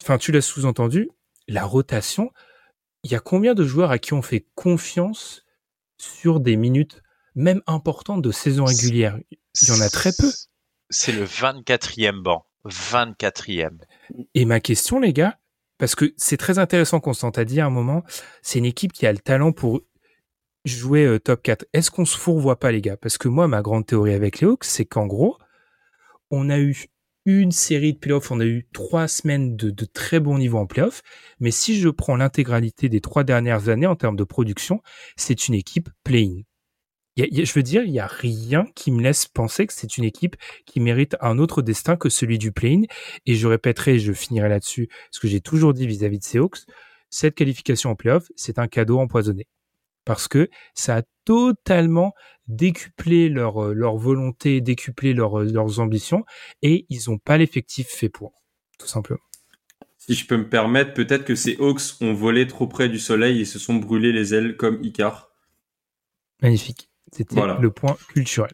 enfin tu l'as sous-entendu. La rotation, il y a combien de joueurs à qui on fait confiance sur des minutes même importante de saison régulière? Il y en a très peu. C'est le 24e banc. 24e. Et ma question, les gars, parce que c'est très intéressant, Constant a dit à un moment, c'est une équipe qui a le talent pour jouer euh, top 4. Est-ce qu'on se fourvoie pas, les gars? Parce que moi, ma grande théorie avec les Hawks, c'est qu'en gros, on a eu une série de playoffs, on a eu trois semaines de, très bon niveau en playoffs, mais si je prends l'intégralité des trois dernières années en termes de production, c'est une équipe play-in. Je veux dire, il n'y a rien qui me laisse penser que c'est une équipe qui mérite un autre destin que celui du play Et je répéterai, je finirai là-dessus, ce que j'ai toujours dit vis-à-vis de Seahawks, cette qualification en playoff, c'est un cadeau empoisonné. Parce que ça a totalement décuplé leur, euh, leur volonté, décuplé leur, euh, leurs ambitions, et ils n'ont pas l'effectif fait pour, tout simplement. Si je peux me permettre, peut-être que ces Hawks ont volé trop près du soleil et se sont brûlés les ailes comme Icar. Magnifique. C'était le point culturel.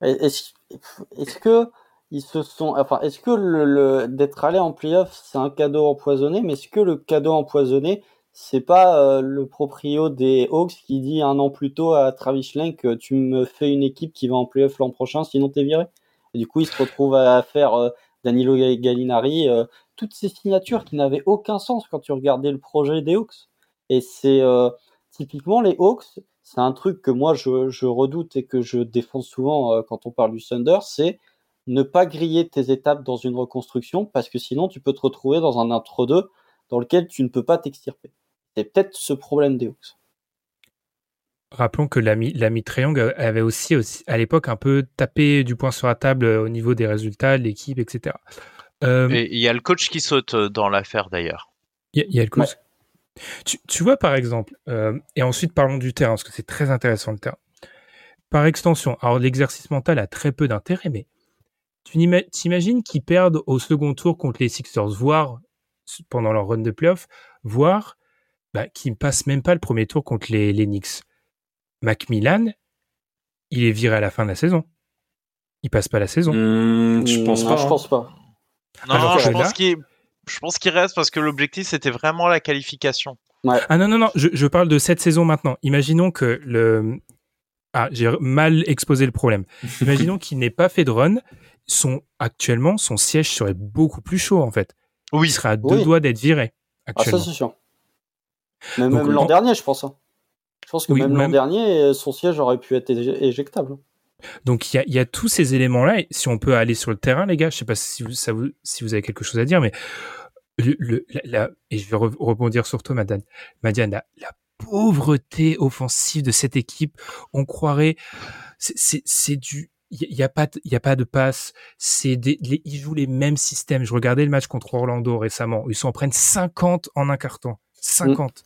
Est-ce que ils se sont, enfin, est-ce que le, d'être allé en playoff, c'est un cadeau empoisonné, mais est-ce que le cadeau empoisonné, c'est pas euh, le proprio des Hawks qui dit un an plus tôt à Travis Schlenk que tu me fais une équipe qui va en playoff l'an prochain, sinon t'es viré. Et du coup, il se retrouve à faire euh, Danilo Gallinari, euh, toutes ces signatures qui n'avaient aucun sens quand tu regardais le projet des Hawks. Et c'est typiquement les Hawks, c'est un truc que moi je, redoute et que je défends souvent euh, quand on parle du Thunder, c'est ne pas griller tes étapes dans une reconstruction parce que sinon tu peux te retrouver dans un intro 2 dans lequel tu ne peux pas t'extirper. C'est peut-être ce problème des Hawks. Rappelons que l'ami, l'ami Triangle avait aussi, aussi à l'époque un peu tapé du poing sur la table au niveau des résultats, de l'équipe, etc. Euh, et il y a le coach qui saute dans l'affaire d'ailleurs. Il y, a le coach. Tu, vois, par exemple, euh, et ensuite parlons du terrain, parce que c'est très intéressant le terrain. Par extension, alors l'exercice mental a très peu d'intérêt, mais tu t'imagines qu'ils perdent au second tour contre les Sixers, voire pendant leur run de playoff, voire bah, qu'ils ne passent même pas le premier tour contre les, les Knicks. Macmillan, il est viré à la fin de la saison. Il passe pas la saison. Mmh, je pense pas. Je pense pas. Non, je pense qu'il je pense qu'il reste parce que l'objectif c'était vraiment la qualification. Ah non non non, je, parle de cette saison maintenant. Imaginons que le ah j'ai mal exposé le problème. (laughs) Imaginons qu'il n'ait pas fait de run, son actuellement son siège serait beaucoup plus chaud en fait. Oui. Il serait à deux doigts d'être viré. Actuellement. Ah ça c'est sûr. Même l'an dernier je pense. Hein. Je pense que même l'an dernier son siège aurait pu être éjectable. Donc il y a, tous ces éléments-là. si on peut aller sur le terrain, les gars, je sais pas si vous, ça vous, si vous avez quelque chose à dire, mais le, la, et je vais rebondir sur toi, Madiane. Madiane, la, pauvreté offensive de cette équipe, on croirait, c'est du, il y, a pas, il y a pas de passe. C'est ils jouent les mêmes systèmes. Je regardais le match contre Orlando récemment. Ils s'en prennent 50 en un carton. 50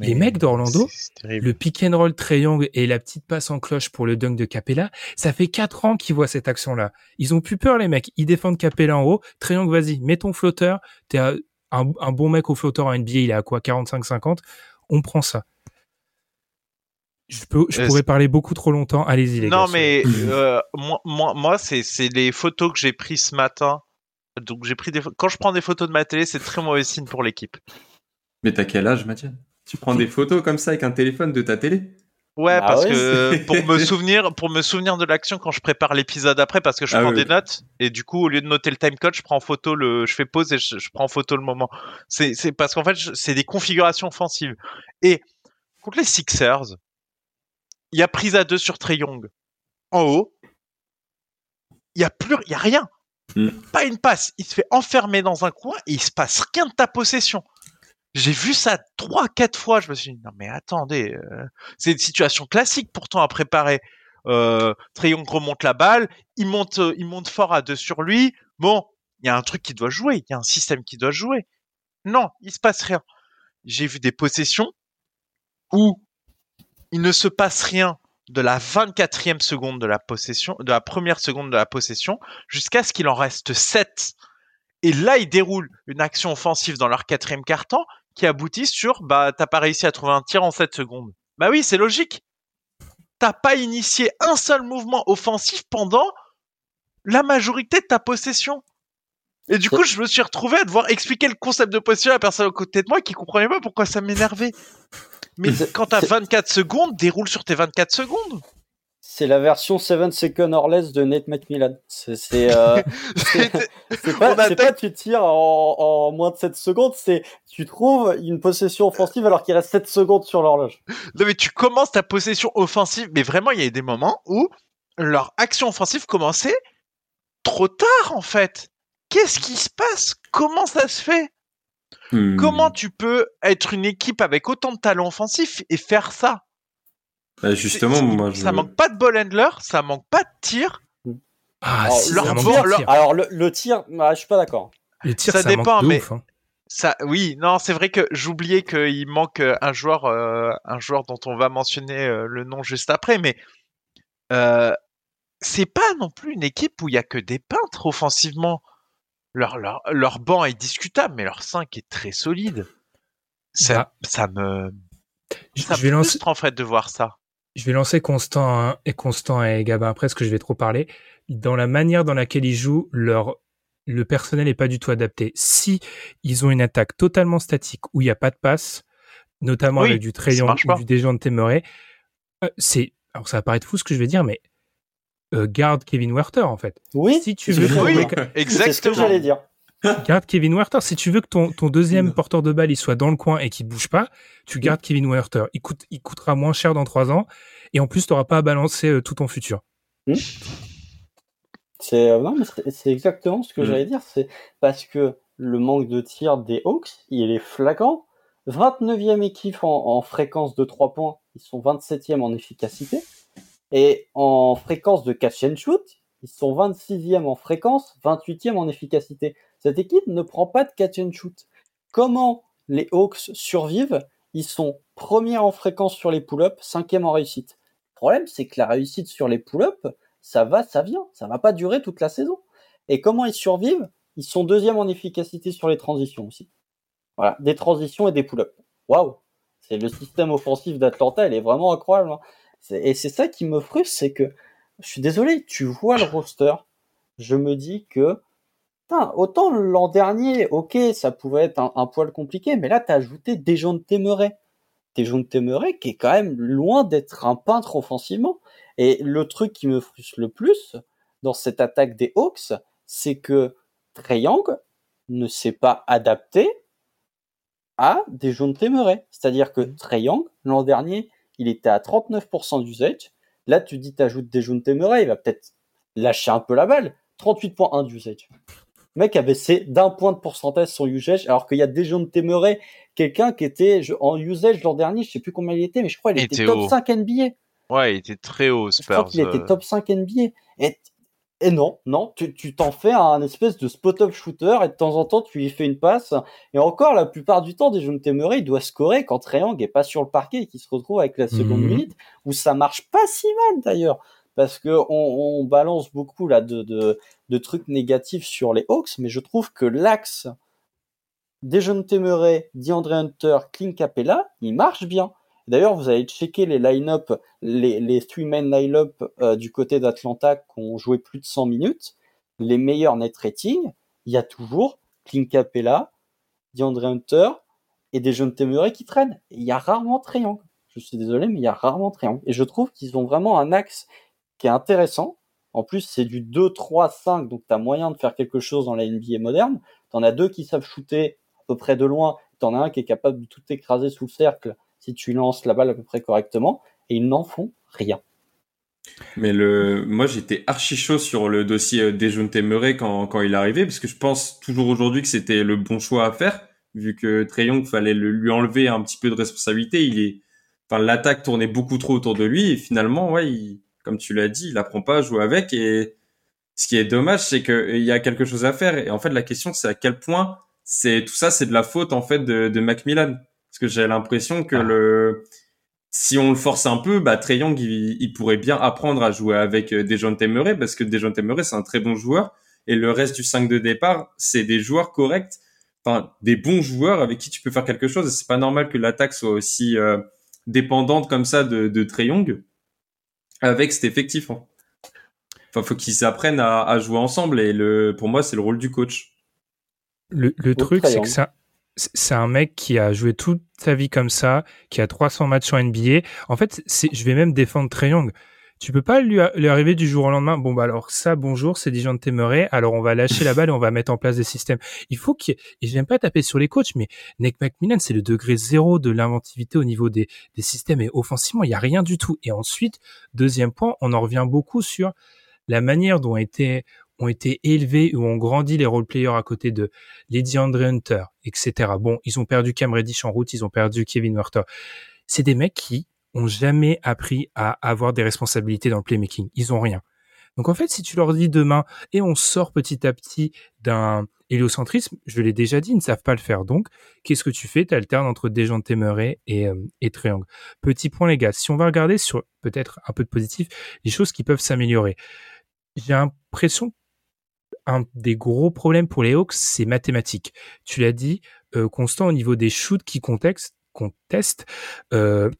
les mecs d'Orlando, le pick and roll triangle et la petite passe en cloche pour le dunk de Capella, ça fait quatre ans qu'ils voient cette action-là. Ils ont plus peur, les mecs. Ils défendent Capella en haut. Triangle, vas-y, mets ton flotteur. T'es un, un, bon mec au flotteur en NBA, il est à quoi 45-50 On prend ça. Je, peux, je pourrais parler beaucoup trop longtemps. Allez-y, les gars. Non, mais euh, moi, moi, moi c'est les photos que j'ai prises ce matin Donc j'ai pris des quand je prends des photos de ma télé, c'est très mauvais signe pour l'équipe. Mais t'as quel âge, Mathieu? Tu prends des photos comme ça avec un téléphone de ta télé? Ouais, Bah parce ouais, que pour me (laughs) souvenir, pour me souvenir de l'action quand je prépare l'épisode après, parce que je Ah prends oui. des notes et du coup au lieu de noter le time code, je prends en photo le, je fais pause et je, je prends en photo le moment. C'est c'est parce qu'en fait c'est des configurations offensives. Et contre les Sixers, il y a prise à deux sur Trey Young en haut. Il y a plus, il y a rien. Hmm. Pas une passe. Il se fait enfermer dans un coin et il se passe rien de ta possession. J'ai vu ça trois, quatre fois. Je me suis dit non mais attendez. euh, c'est une situation classique pourtant à préparer. Euh, Trae Young remonte la balle, il monte, euh, il monte fort à deux sur lui. Bon, il y a un truc qui doit jouer, il y a un système qui doit jouer. Non, il se passe rien. J'ai vu des possessions où il ne se passe rien de la 24e seconde de la possession, de la première seconde de la possession, jusqu'à ce qu'il en reste 7. Et là, ils déroulent une action offensive dans leur quatrième quart-temps qui aboutit sur, bah, t'as pas réussi à trouver un tir en 7 secondes. Bah oui, c'est logique. T'as pas initié un seul mouvement offensif pendant la majorité de ta possession. Et du coup, je me suis retrouvé à devoir expliquer le concept de possession à la personne à côté de moi qui comprenait pas pourquoi ça m'énervait. Mais quand t'as c'est- 24 secondes, déroule sur tes 24 secondes. C'est la version 7 seconds or less de Nate McMillan. C'est c'est euh, (laughs) pas, pas tu tires en, en moins de 7 secondes, c'est tu trouves une possession offensive alors qu'il reste 7 secondes sur l'horloge. Non mais tu commences ta possession offensive, mais vraiment il y a eu des moments où leur action offensive commençait trop tard en fait. Qu'est-ce qui se passe? Comment ça se fait? Hmm. Comment tu peux être une équipe avec autant de talent offensif et faire ça? Bah, Justement, C'est- moi, je... Ça manque pas de ball handler, ça manque pas de tir. Ah, Alors, si, leur ça manque bord- de leur- tir. Alors le, le tir, ah, je suis pas d'accord. Le tir, ça ça, dépend, manque mais- ouf, hein. Ça, oui, non, c'est vrai que j'oubliais qu'il manque euh, un joueur, euh, un joueur dont on va mentionner euh, le nom juste après, mais euh, c'est pas non plus une équipe où il y a que des peintres offensivement. Leur, leur, leur banc est discutable, mais leur 5 est très solide. Ça, Bah, ça me, Je, ça je vais me lancer, en fait de voir ça. Je vais lancer Constant hein, et Constant et Gabin après, parce que je vais trop parler. Dans la manière dans laquelle ils jouent, leur le personnel n'est pas du tout adapté. Si ils ont une attaque totalement statique où il n'y a pas de passe, notamment Oui, avec du Trayon ou pas. du Dejounte Temeray, euh, c'est alors ça va paraître fou ce que je vais dire, mais euh, garde Kevin Werther en fait. Oui, Si tu c'est veux ce que. C'est ce Exactement. j'allais dire. Garde Kevin Werther. Si tu veux que ton, ton deuxième porteur de balle il soit dans le coin et qu'il bouge pas, tu gardes Kevin Werther. Il coûte, il coûtera moins cher dans trois ans et en plus tu n'auras pas à balancer euh, tout ton futur. C'est euh, c'est- exactement ce que Mm. j'allais dire. C'est parce que le manque de tir des Hawks, il est flagrant. 29e équipe en, en fréquence de 3 points, ils sont 27e en efficacité. Et en fréquence de catch and shoot, ils sont 26e en fréquence, 28e en efficacité. Cette équipe ne prend pas de catch and shoot. Comment les Hawks survivent? Ils sont premiers en fréquence sur les pull-ups, cinquième en réussite. Le problème, c'est que la réussite sur les pull-ups, ça va, ça vient. Ça va pas durer toute la saison. Et comment ils survivent? Ils sont deuxième en efficacité sur les transitions aussi. Voilà, des transitions et des pull-ups. Waouh C'est le système offensif d'Atlanta, il est vraiment incroyable. hein. Et c'est ça qui me frustre, c'est que je suis désolé, tu vois le roster, je me dis que putain, autant l'an dernier, ok, ça pouvait être un, un poil compliqué, mais là t'as ajouté Dejounte Murray. Dejounte Murray qui est quand même loin d'être un peintre offensivement. Et le truc qui me frustre le plus dans cette attaque des Hawks, c'est que Young ne s'est pas adapté à Dejounte Murray. C'est-à-dire que Trae Young, l'an dernier, il était à 39% d'usage. Là, tu dis, t'ajoutes Dejounte Murray, il va peut-être lâcher un peu la balle. 38.1 d'usage. Le mec a baissé d'un point de pourcentage son usage, alors qu'il y a Dejounte Murray, quelqu'un qui était en usage l'an dernier, je sais plus combien il était, mais je crois qu'il Il était était top haut. 5 NBA. Ouais, il était très haut, Je crois Spurs. qu'il était euh. top 5 NBA. Et, et non, non, tu tu t'en fais un espèce de spot-up shooter et de temps en temps tu lui fais une passe. Et encore, la plupart du temps, des jeunes Murray, il doit scorer quand Triangle est pas sur le parquet et qu'il se retrouve avec la seconde Mhm. minute, où ça marche pas si mal d'ailleurs. Parce que on, balance beaucoup là de, trucs négatifs sur les Hawks, mais je trouve que l'axe des jeunes Murray, DeAndre Hunter, Clint Capella, il marche bien. D'ailleurs, vous allez checker les line-up, les, three-man line-up euh, du côté d'Atlanta qui ont joué plus de 100 minutes. Les meilleurs net rating, il y a toujours Clint Capella, DeAndre Hunter et des jeunes Temeré qui traînent. il y a rarement triangle. Je suis désolé, mais il y a rarement triangle. Et je trouve qu'ils ont vraiment un axe qui est intéressant. En plus, c'est du 2, 3, 5, donc tu as moyen de faire quelque chose dans la NBA moderne. Tu en as deux qui savent shooter à peu près de loin, tu en as un qui est capable de tout écraser sous le cercle si tu lances la balle à peu près correctement, et ils n'en font rien. Mais le, moi j'étais archi chaud sur le dossier euh, Dejounte Murray quand, quand il arrivé, parce que je pense toujours aujourd'hui que c'était le bon choix à faire, vu que Trey Young fallait lui enlever un petit peu de responsabilité. Il est, enfin l'attaque tournait beaucoup trop autour de lui, et finalement, ouais, il, comme tu l'as dit, il apprend pas à jouer avec. Et ce qui est dommage, c'est qu'il y a quelque chose à faire. Et en fait, la question, c'est à quel point c'est tout ça, c'est de la faute en fait de, de Macmillan, parce que j'ai l'impression que ah. le si on le force un peu, bah Trey Young, il, pourrait bien apprendre à jouer avec euh, Dejounte Murray parce que Dejounte Murray, c'est un très bon joueur et le reste du 5 de départ, c'est des joueurs corrects, enfin des bons joueurs avec qui tu peux faire quelque chose. C'est pas normal que l'attaque soit aussi euh, dépendante comme ça de, de Trey Young avec cet effectif. Hein. Enfin, faut qu'ils apprennent à, jouer ensemble et le, pour moi, c'est le rôle du coach. Le, le truc, c'est que ça, c'est un mec qui a joué toute sa vie comme ça, qui a 300 matchs en NBA. En fait, je vais même défendre Trey Young. Tu peux pas lui, arriver du jour au lendemain. Bon bah alors ça, bonjour, c'est Dijon de Temeray. Alors on va lâcher la balle et on va mettre en place des systèmes. Il faut qu'il. Et viens pas taper sur les coachs, mais Nick McMillan, c'est le degré zéro de l'inventivité au niveau des, des systèmes et offensivement, il y a rien du tout. Et ensuite, deuxième point, on en revient beaucoup sur la manière dont été ont été élevés ou ont grandi les role-players à côté de Lady Andre Hunter, etc. Bon, ils ont perdu Cam Reddish en route, ils ont perdu Kevin Werther. C'est des mecs qui ont jamais appris à avoir des responsabilités dans le playmaking. Ils ont rien. Donc en fait, si tu leur dis demain et on sort petit à petit d'un héliocentrisme, je l'ai déjà dit, ils ne savent pas le faire. Donc, qu'est-ce que tu fais? Tu alternes entre des gens et, euh, et Triangle. Petit point les gars, si on va regarder sur peut-être un peu de positif, les choses qui peuvent s'améliorer. J'ai l'impression un des gros problèmes pour les Hawks, c'est mathématique. Tu l'as dit, euh, constant au niveau des shoots qui contestent. contestent euh,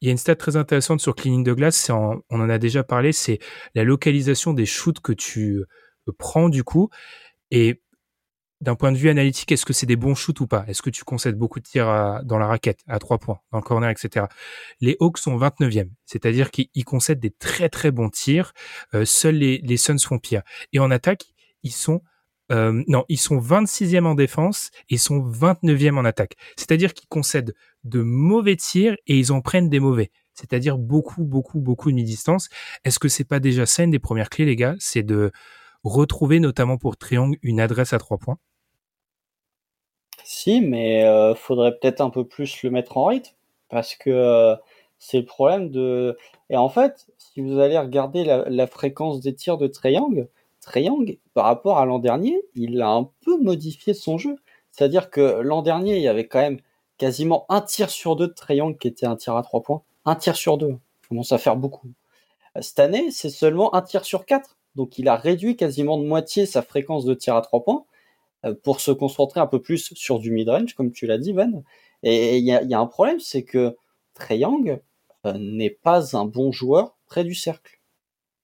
il y a une stat très intéressante sur Cleaning de glace, on en a déjà parlé, c'est la localisation des shoots que tu euh, prends du coup. Et d'un point de vue analytique, est-ce que c'est des bons shoots ou pas? Est-ce que tu concèdes beaucoup de tirs dans la raquette, à trois points, dans le corner, etc. Les Hawks sont 29e, c'est-à-dire qu'ils concèdent des très très bons tirs. seuls les, les Suns font pire. Et en attaque, ils sont euh, non, ils sont 26e en défense et sont 29e en attaque. C'est-à-dire qu'ils concèdent de mauvais tirs et ils en prennent des mauvais. C'est-à-dire beaucoup, beaucoup, beaucoup de mi-distance. Est-ce que c'est pas déjà ça une des premières clés, les gars? C'est de retrouver, notamment pour Triangle, une adresse à trois points Si, mais euh, faudrait peut-être un peu plus le mettre en rythme parce que euh, c'est le problème de. Et en fait, si vous allez regarder la, la fréquence des tirs de Triangle, Young, par rapport à l'an dernier, il a un peu modifié son jeu. C'est-à-dire que l'an dernier, il y avait quand même quasiment un tir sur deux de Young qui était un tir à trois points. Un tir sur deux. Ça commence à faire beaucoup. Cette année, c'est seulement un tir sur quatre. Donc il a réduit quasiment de moitié sa fréquence de tir à trois points euh, pour se concentrer un peu plus sur du mid-range, comme tu l'as dit, Ben. Et il y, a un problème, c'est que Trey Young euh, n'est pas un bon joueur près du cercle.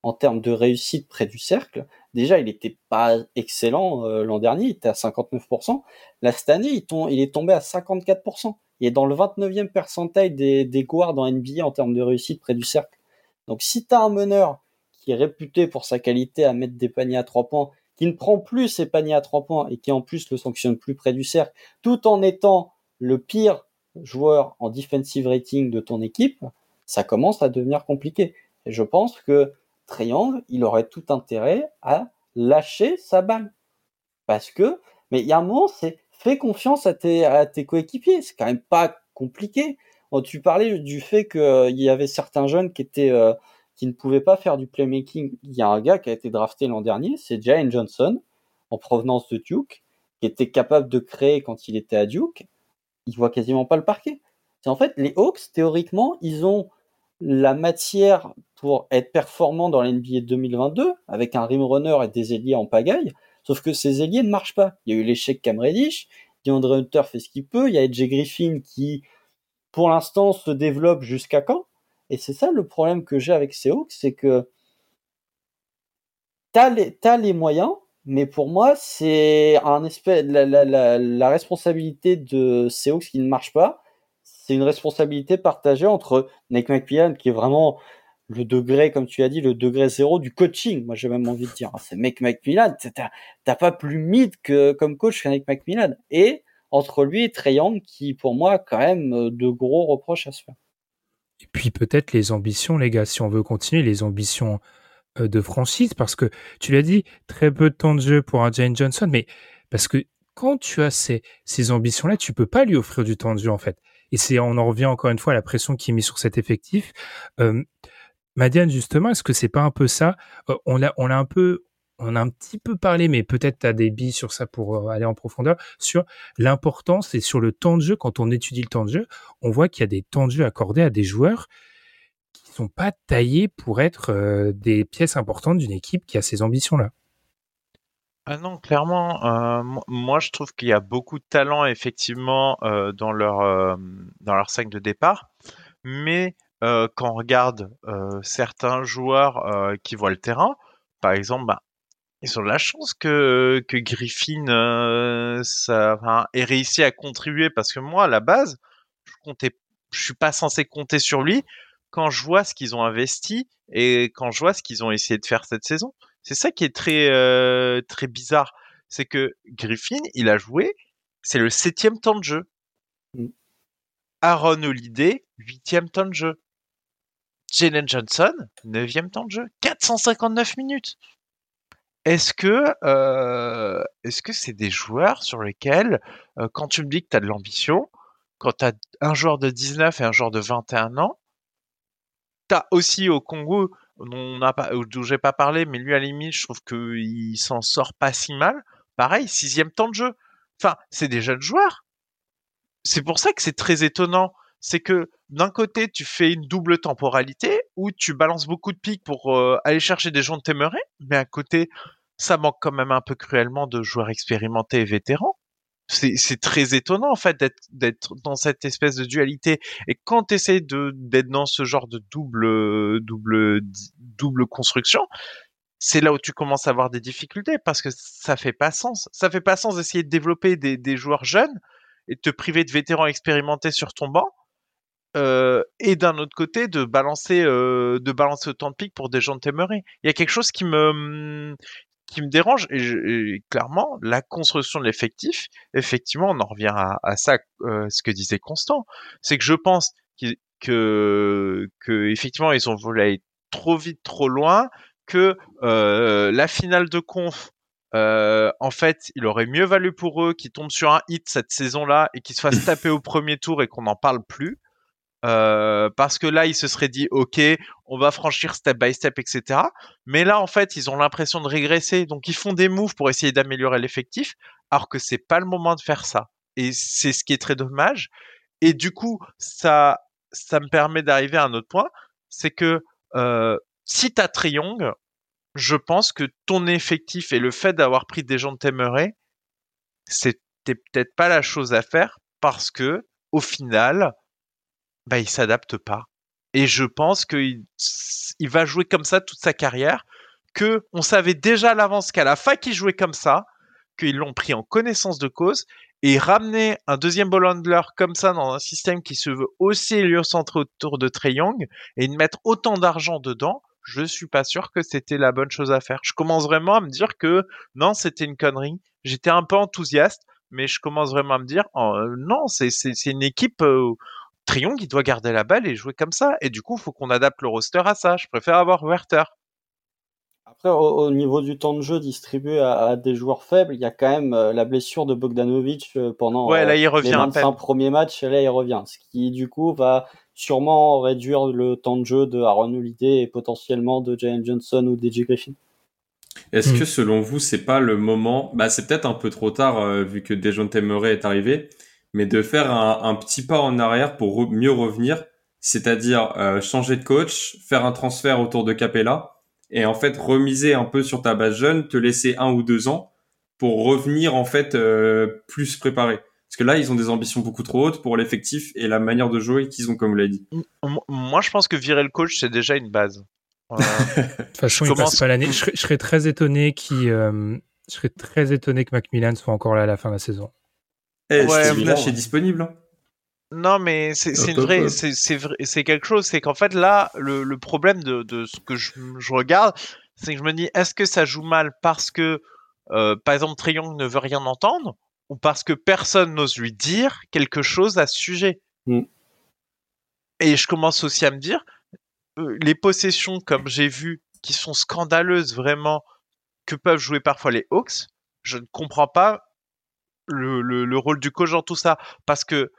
En termes de réussite près du cercle, Déjà, il n'était pas excellent euh, l'an dernier, il était à 59%. Là, cette année, il, est tombé à 54%. Il est dans le 29e percentile des, des guards en NBA en termes de réussite près du cercle. Donc, si tu as un meneur qui est réputé pour sa qualité à mettre des paniers à 3 points, qui ne prend plus ses paniers à 3 points et qui en plus le sanctionne plus près du cercle, tout en étant le pire joueur en defensive rating de ton équipe, ça commence à devenir compliqué. Et je pense que triangle, il aurait tout intérêt à lâcher sa balle. Parce que, mais il y a un moment, c'est fais confiance à tes, coéquipiers. C'est quand même pas compliqué. tu parlais du fait qu'il euh, y avait certains jeunes qui étaient, euh, qui ne pouvaient pas faire du playmaking. Il y a un gars qui a été drafté l'an dernier, c'est Jane Johnson, en provenance de Duke, qui était capable de créer quand il était à Duke. Il voit quasiment pas le parquet. C'est en fait, les Hawks, théoriquement, ils ont la matière pour être performant dans l'NBA 2022 avec un rim runner et des ailiers en pagaille. Sauf que ces ailiers ne marchent pas. Il y a eu l'échec Cam Reddish, DeAndre Hunter fait ce qu'il peut, il y a Edge Griffin qui, pour l'instant, se développe jusqu'à quand? Et c'est ça le problème que j'ai avec ces Hawks, c'est que t'as les, as les moyens, mais pour moi, c'est un espèce la, responsabilité de Seahawks qui ne marche pas. C'est une responsabilité partagée entre Nick McMillan, qui est vraiment le degré, comme tu as dit, le degré zéro du coaching. Moi, j'ai même envie de dire, hein, c'est Nick McMillan. T'as pas plus mythe que comme coach qu'Nick McMillan. Et entre lui et Trey qui, pour moi, a quand même de gros reproches à se faire. Et puis peut-être les ambitions, les gars, si on veut continuer, les ambitions euh, de franchise parce que tu l'as dit, très peu de temps de jeu pour un Jane Johnson, mais parce que quand tu as ces, ces ambitions-là, tu peux pas lui offrir du temps de jeu en fait. Et c'est, on en revient encore une fois à la pression qui est mise sur cet effectif. Euh, Madiane, justement, est-ce que c'est pas un peu ça? Euh, On l'a, un peu, on a un petit peu parlé, mais peut-être tu as des billes sur ça pour euh, aller en profondeur, sur l'importance et sur le temps de jeu. Quand on étudie le temps de jeu, on voit qu'il y a des temps de jeu accordés à des joueurs sont pas taillés pour être des pièces importantes d'une équipe qui a ces ambitions-là. Ah non, clairement, euh, moi je trouve qu'il y a beaucoup de talent effectivement euh, dans leur dans leur sac de départ, mais quand on regarde certains joueurs qui voient le terrain, par exemple, bah, ils ont la chance que que Griffin ça, ait réussi à contribuer parce que moi à la base, je comptais, je suis pas censé compter sur lui quand je vois ce qu'ils ont investi et quand je vois ce qu'ils ont essayé de faire cette saison. C'est ça qui est très euh, très bizarre, c'est que Griffin, il a joué, c'est le septième temps de jeu. Mm. Aaron Holiday, huitième temps de jeu. Jalen Johnson, neuvième temps de jeu. 459 minutes. Est-ce que euh, est-ce que c'est des joueurs sur lesquels, euh, quand tu me dis que tu as de l'ambition, quand tu as un joueur de 19 et un joueur de 21 ans, T'as aussi au Congo, on pas, dont j'ai pas parlé, mais lui à la limite, je trouve qu'il s'en sort pas si mal. Pareil, sixième temps de jeu. Enfin, c'est des jeunes joueurs. C'est pour ça que c'est très étonnant. C'est que d'un côté, tu fais une double temporalité où tu balances beaucoup de pics pour euh, aller chercher des gens de t'aimerais, mais à côté, ça manque quand même un peu cruellement de joueurs expérimentés et vétérans c'est très étonnant en fait d'être dans cette espèce de dualité. Et quand tu essaies de d'être dans ce genre de double double double construction c'est là où tu commences à avoir des difficultés parce que ça fait pas sens. Ça fait pas sens d'essayer de développer des, des, joueurs jeunes et de te priver de vétérans expérimentés sur ton banc euh, et d'un autre côté de balancer euh, de balancer autant de pics pour des gens de t'aimerais il y a quelque chose qui me qui me dérange, et, clairement, la construction de l'effectif, effectivement, on en revient à, ça, euh, ce que disait Constant, c'est que je pense que, que effectivement, ils ont voulu aller trop vite, trop loin, que euh, la finale de conf, euh, en fait, il aurait mieux valu pour eux qu'ils tombent sur un hit cette saison-là et qu'ils se fassent taper au premier tour et qu'on n'en parle plus. Euh, parce que là, ils se seraient dit, OK, on va franchir step by step, etc. Mais là, en fait, ils ont l'impression de régresser. Donc, ils font des moves pour essayer d'améliorer l'effectif, alors que c'est pas le moment de faire ça. Et c'est ce qui est très dommage. Et du coup, ça, ça me permet d'arriver à un autre point. C'est que euh, si tu as Triong, je pense que ton effectif et le fait d'avoir pris des gens de Temeray, c'était peut-être pas la chose à faire parce que, au final, bah, il s'adapte pas. Et je pense qu'il il va jouer comme ça toute sa carrière, que on savait déjà à l'avance qu'à la fac il jouait comme ça, qu'ils l'ont pris en connaissance de cause et ramener un deuxième ball handler comme ça dans un système qui se veut aussi héliocentré autour de Trey Young et de mettre autant d'argent dedans, je suis pas sûr que c'était la bonne chose à faire. Je commence vraiment à me dire que non, c'était une connerie. J'étais un peu enthousiaste, mais je commence vraiment à me dire oh, non, c'est une équipe euh, Triong, il doit garder la balle et jouer comme ça. Et du coup, il faut qu'on adapte le roster à ça. Je préfère avoir Werther. Après, au, niveau du temps de jeu distribué à, des joueurs faibles, il y a quand même euh, la blessure de Bogdanovic euh, pendant ouais, là, il revient les 25 premiers matchs. Et là, il revient. Ce qui, du coup, va sûrement réduire le temps de jeu de Aaron Holiday et potentiellement de Jalen Johnson ou DJ Griffin. Est-ce hmm. que selon vous, c'est pas le moment Bah, c'est peut-être un peu trop tard euh, vu que Dejon Temeray est arrivé mais de faire un, petit pas en arrière pour mieux revenir, c'est-à-dire euh, changer de coach, faire un transfert autour de Capella et en fait remiser un peu sur ta base jeune, te laisser un ou deux ans pour revenir en fait euh, plus préparé. Parce que là, ils ont des ambitions beaucoup trop hautes pour l'effectif et la manière de jouer qu'ils ont, comme vous l'avez dit. Moi, je pense que virer le coach, c'est déjà une base. (laughs) de toute façon, il passe pas l'année. Je, serais très étonné je serais très étonné que Macmillan soit encore là à la fin de la saison. Eh, Ouais, Steve mais Nash bon. est disponible. hein. Non, mais c'est une vraie, c'est c'est vrai- c'est quelque chose. C'est qu'en fait là, le, le problème de, de ce que je, je regarde, c'est que je me dis, est-ce que ça joue mal parce que, euh, par exemple, Young ne veut rien entendre, ou parce que personne n'ose lui dire quelque chose à ce sujet? Mm. Et je commence aussi à me dire, euh, les possessions, comme j'ai vu, qui sont scandaleuses vraiment, que peuvent jouer parfois les Hawks, je ne comprends pas le, le, le rôle du coach dans tout ça, parce que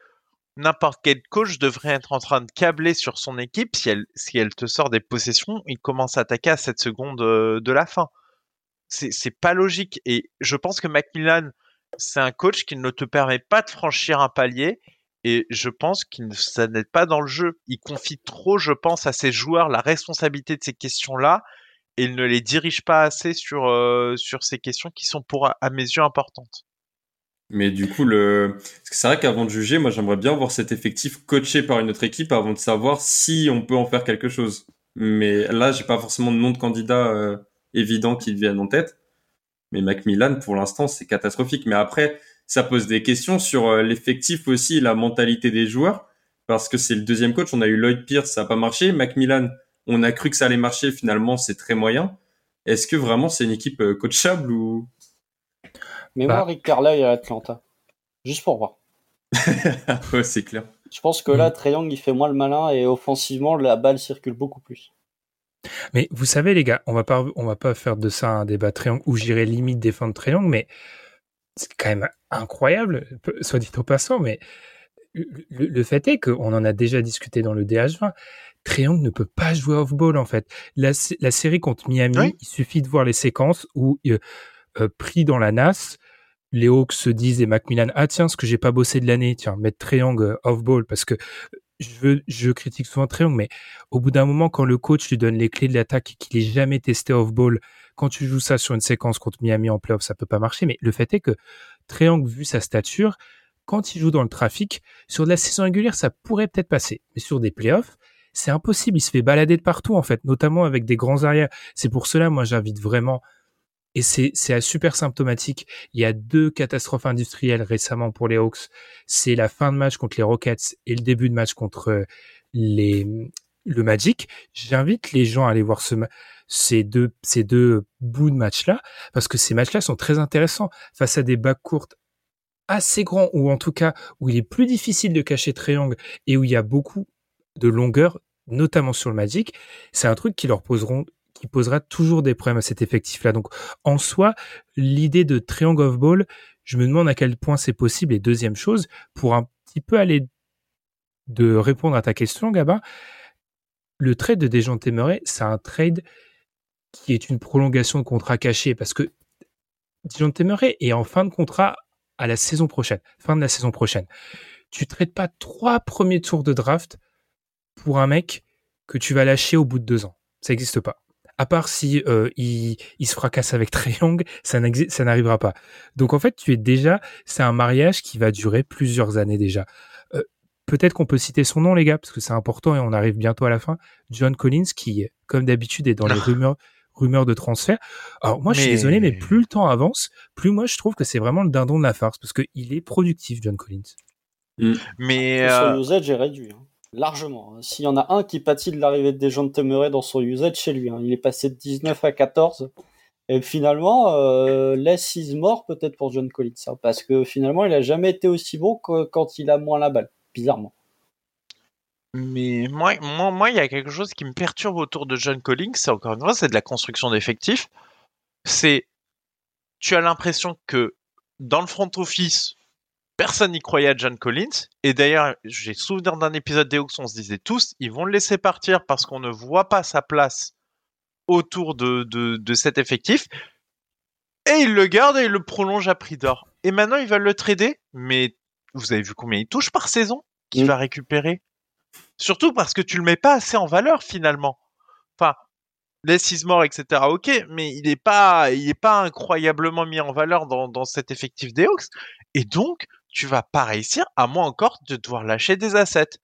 n'importe quel coach devrait être en train de câbler sur son équipe si elle, si elle te sort des possessions, il commence à attaquer à 7 secondes euh, de la fin. C'est, pas logique. Et je pense que Macmillan, c'est un coach qui ne te permet pas de franchir un palier. Et je pense qu'il ne, ça n'aide pas dans le jeu. Il confie trop, je pense, à ses joueurs la responsabilité de ces questions-là. Et il ne les dirige pas assez sur, euh, sur ces questions qui sont pour, à mes yeux, importantes. Mais du coup, le... c'est vrai qu'avant de juger, moi j'aimerais bien voir cet effectif coaché par une autre équipe avant de savoir si on peut en faire quelque chose. Mais là, j'ai pas forcément de nom de candidat euh, évident qui viennent en tête. Mais Macmillan, pour l'instant, c'est catastrophique. Mais après, ça pose des questions sur euh, l'effectif aussi, la mentalité des joueurs. Parce que c'est le deuxième coach. On a eu Lloyd Pierce, ça n'a pas marché. Macmillan, on a cru que ça allait marcher. Finalement, c'est très moyen. Est-ce que vraiment c'est une équipe euh, coachable ou? Mais Bah. moi, Rick Carlisle à Atlanta. Juste pour voir. (laughs) ouais, c'est clair. Je pense que là, Trae Young, il fait moins le malin et offensivement, la balle circule beaucoup plus. Mais vous savez, les gars, on va pas, on va pas faire de ça un débat triangle où j'irai limite défendre triangle, mais c'est quand même incroyable, soit dit en passant, mais le, fait est qu'on en a déjà discuté dans le DH20. Triangle ne peut pas jouer off-ball, en fait. La, sé- la série contre Miami, Oui. il suffit de voir les séquences où, euh, euh, pris dans la NAS, les Hawks se disent et Macmillan, ah tiens, ce que j'ai pas bossé de l'année, tiens, mettre triangle off-ball, parce que je, veux, je critique souvent triangle, mais au bout d'un moment, quand le coach lui donne les clés de l'attaque et qu'il est jamais testé off-ball, quand tu joues ça sur une séquence contre Miami en playoff, ça peut pas marcher. Mais le fait est que Triangle, vu sa stature, quand il joue dans le trafic, sur de la saison régulière, ça pourrait peut-être passer. Mais sur des playoffs, c'est impossible. Il se fait balader de partout, en fait, notamment avec des grands arrières. C'est pour cela, moi, j'invite vraiment, et c'est, super symptomatique. Il y a deux catastrophes industrielles récemment pour les Hawks. C'est la fin de match contre les Rockets et le début de match contre euh, les, le Magic. J'invite les gens à aller voir ces deux, ces deux bouts de match-là, parce que ces matchs-là sont très intéressants face à des bacs courtes assez grands, ou en tout cas où il est plus difficile de cacher triangle et où il y a beaucoup de longueur, notamment sur le Magic. C'est un truc qui leur poseront, posera toujours des problèmes à cet effectif-là. Donc, en soi, l'idée de triangle of ball, je me demande à quel point c'est possible. Et deuxième chose, pour un petit peu aller de répondre à ta question, Gabin, le trade de Dejounte Murray, c'est un trade qui est une prolongation de contrat caché parce que Dejounte Murray est en fin de contrat à la saison prochaine, fin de la saison prochaine. Tu traites pas trois premiers tours de draft pour un mec que tu vas lâcher au bout de deux ans. Ça n'existe pas. À part si euh, il, il se fracasse avec (laughs) Trae Young, ça n'arrivera pas. Donc en fait, tu es déjà, c'est un mariage qui va durer plusieurs années déjà. Euh, Peut-être qu'on peut citer son nom, les gars, parce que c'est important et on arrive bientôt à la fin. John Collins, qui, comme d'habitude, est dans les Ah. rumeurs, rumeurs de transfert. Alors moi, je suis Mais- désolé, mais plus le temps avance, plus moi, je trouve que c'est vraiment le dindon de la farce, parce qu'il est productif, John Collins. Mais Et son euh, usage est réduit, hein. Largement. hein. S'il y en a un qui pâtit de l'arrivée de Dejounte Murray dans son usage, chez lui. hein. Il est passé de 19 à 14. Et finalement, euh, less is more peut-être pour John Collins. hein, parce que finalement, il a jamais été aussi bon que quand il a moins la balle. Bizarrement. Mais moi, moi, moi, il y a quelque chose qui me perturbe autour de John Collins. C'est encore une fois, c'est de la construction d'effectifs. C'est, tu as l'impression que dans le front office, personne n'y croyait à John Collins. Et d'ailleurs, j'ai souvenir d'un épisode des Hawks, on se disait tous, ils vont le laisser partir parce qu'on ne voit pas sa place autour de, de, de cet effectif. Et ils le gardent et ils le prolongent à prix d'or. Et maintenant, ils veulent le trader. Mais vous avez vu combien il touche par saison qu'il va récupérer? Surtout parce que tu le mets pas assez en valeur finalement. Enfin, les Sismore, etc. Ok, mais il est pas, il est pas incroyablement mis en valeur dans, dans cet effectif des Hawks. Et donc, tu vas pas réussir, à moins encore de devoir lâcher des assets.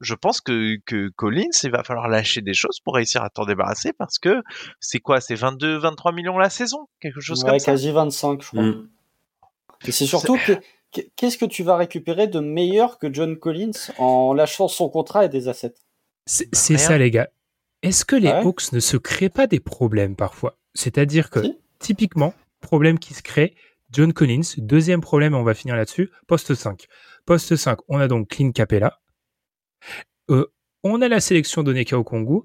je pense que, que Collins, il va falloir lâcher des choses pour réussir à t'en débarrasser parce que c'est quoi C'est 22, 23 millions la saison Quelque chose Ouais, comme ça quasi 25, je crois. Mm. Et c'est surtout que que- qu'est-ce que tu vas récupérer de meilleur que John Collins en lâchant son contrat et des assets? C'est Rien. ça, les gars. Est-ce que les Ah ouais Hawks ne se créent pas des problèmes parfois? C'est-à-dire que, Si. typiquement, problème qui se crée, John Collins, deuxième problème, on va finir là-dessus, poste 5. Poste 5, on a donc Clint Capella. Euh, on a la sélection d'Oneka Okongu.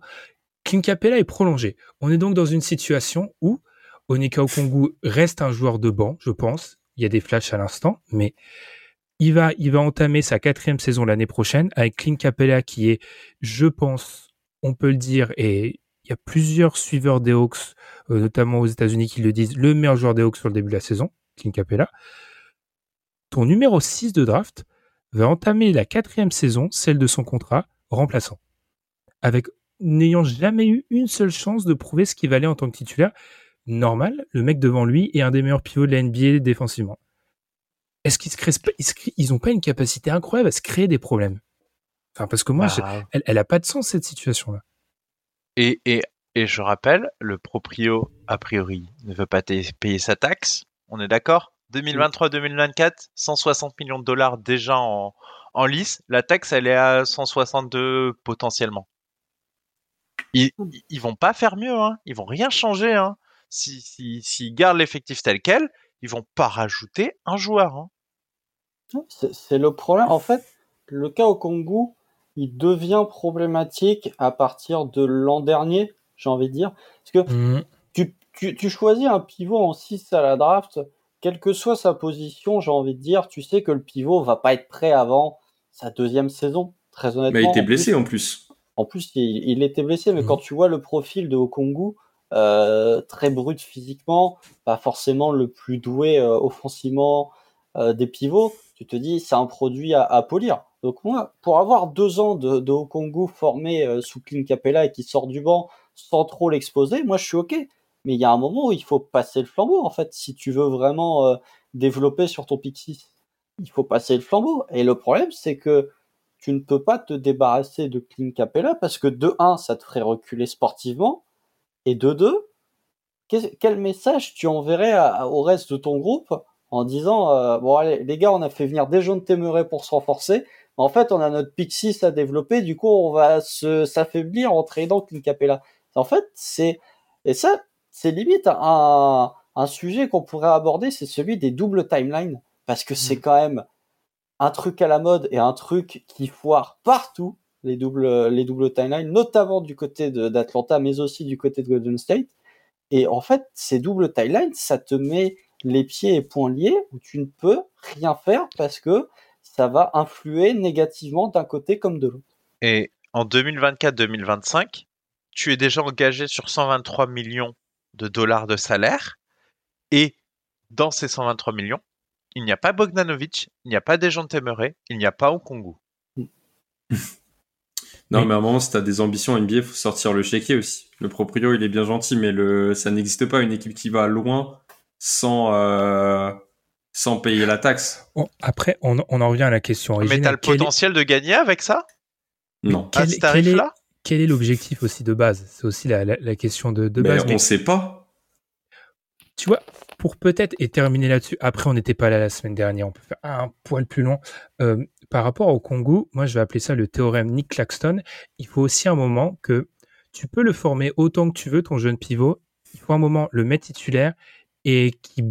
Clint Capella est prolongé. On est donc dans une situation où Oneka Okongu reste un joueur de banc, je pense. Il y a des flashs à l'instant, mais il va, entamer sa quatrième saison l'année prochaine avec Clint Capella qui est, je pense, on peut le dire, et il y a plusieurs suiveurs des Hawks, euh, notamment aux États-Unis, qui le disent, le meilleur joueur des Hawks sur le début de la saison, Clint Capella. Ton numéro 6 de draft va entamer la quatrième saison, celle de son contrat, remplaçant. Avec, n'ayant jamais eu une seule chance de prouver ce qu'il valait en tant que titulaire, normal, le mec devant lui est un des meilleurs pivots de la NBA défensivement. Est-ce qu'ils se créent, pas- ils, se créent- ils ont pas une capacité incroyable à se créer des problèmes? Enfin, parce que moi, Bah, elle, elle a pas de sens cette situation-là. et, et, et je rappelle, le proprio, a priori, ne veut pas payer sa taxe. On est d'accord? 2023-2024, 160 millions de dollars déjà en, en lice. La taxe, elle est à 162 potentiellement. Ils, ils vont pas faire mieux, hein. Ils vont rien changer, hein. Si, si, s'ils gardent l'effectif tel quel, ils vont pas rajouter un joueur, hein. C'est le problème. En fait, le cas au Congo, il devient problématique à partir de l'an dernier, j'ai envie de dire. Parce que tu, tu, tu choisis un pivot en 6 à la draft, quelle que soit sa position, j'ai envie de dire, tu sais que le pivot va pas être prêt avant sa deuxième saison, très honnêtement. Mais il était En plus- blessé en plus. En plus, il, il était blessé, mais Mhm. quand tu vois le profil de Okongu, euh, très brut physiquement, pas forcément le plus doué euh, offensivement euh, des pivots, tu te dis c'est un produit à, à polir. Donc moi, pour avoir deux ans de, de Okongu formé sous Clint Capella et qui sort du banc sans trop l'exposer, moi je suis ok. Mais il y a un moment où il faut passer le flambeau en fait, si tu veux vraiment euh, développer sur ton 6. Il faut passer le flambeau. Et le problème, c'est que tu ne peux pas te débarrasser de Clint Capella parce que de 1, ça te ferait reculer sportivement, et de 2, qu'est- quel message tu enverrais au reste de ton groupe en disant euh, bon allez les gars on a fait venir des jeunes téméraires pour se renforcer en fait on a notre 6 à développer du coup on va se s'affaiblir en tradant Clint Capella en fait c'est et ça c'est limite un, un sujet qu'on pourrait aborder c'est celui des doubles timelines. Parce que c'est quand même un truc à la mode et un truc qui foire partout les doubles les doubles timelines notamment du côté de- d'Atlanta mais aussi du côté de Golden State. Et en fait ces doubles timelines ça te met les pieds et poings liés où tu ne peux rien faire parce que ça va influer négativement d'un côté comme de l'autre. Et en 2024-2025, tu es déjà engagé sur 123 millions de dollars de salaire. Et dans ces 123 millions, il n'y a pas Bogdanovic, il n'y a pas Dejan Temeray, il n'y a pas Okongu. Non, Oui. mais à un moment, si t'as des ambitions NBA, faut sortir le chéquier aussi. Le proprio, il est bien gentil, mais le, ça n'existe pas une équipe qui va loin sans, euh, sans payer la taxe. Bon, après, on, on en revient à la question Mais originelle. t'as le est- potentiel de gagner avec ça? Non. Quel- À ce quel est- tarif-là? Quel est l'objectif aussi de base? C'est aussi la, la- la question de, de mais base. on mais sait pas. tu vois, pour peut-être et terminer là-dessus, après on n'était pas là la semaine dernière, on peut faire un poil plus long. Euh, par rapport au Congo, moi je vais appeler ça le théorème Nick Claxton. Il faut aussi un moment que tu peux le former autant que tu veux, ton jeune pivot. Il faut un moment le mettre titulaire et qui,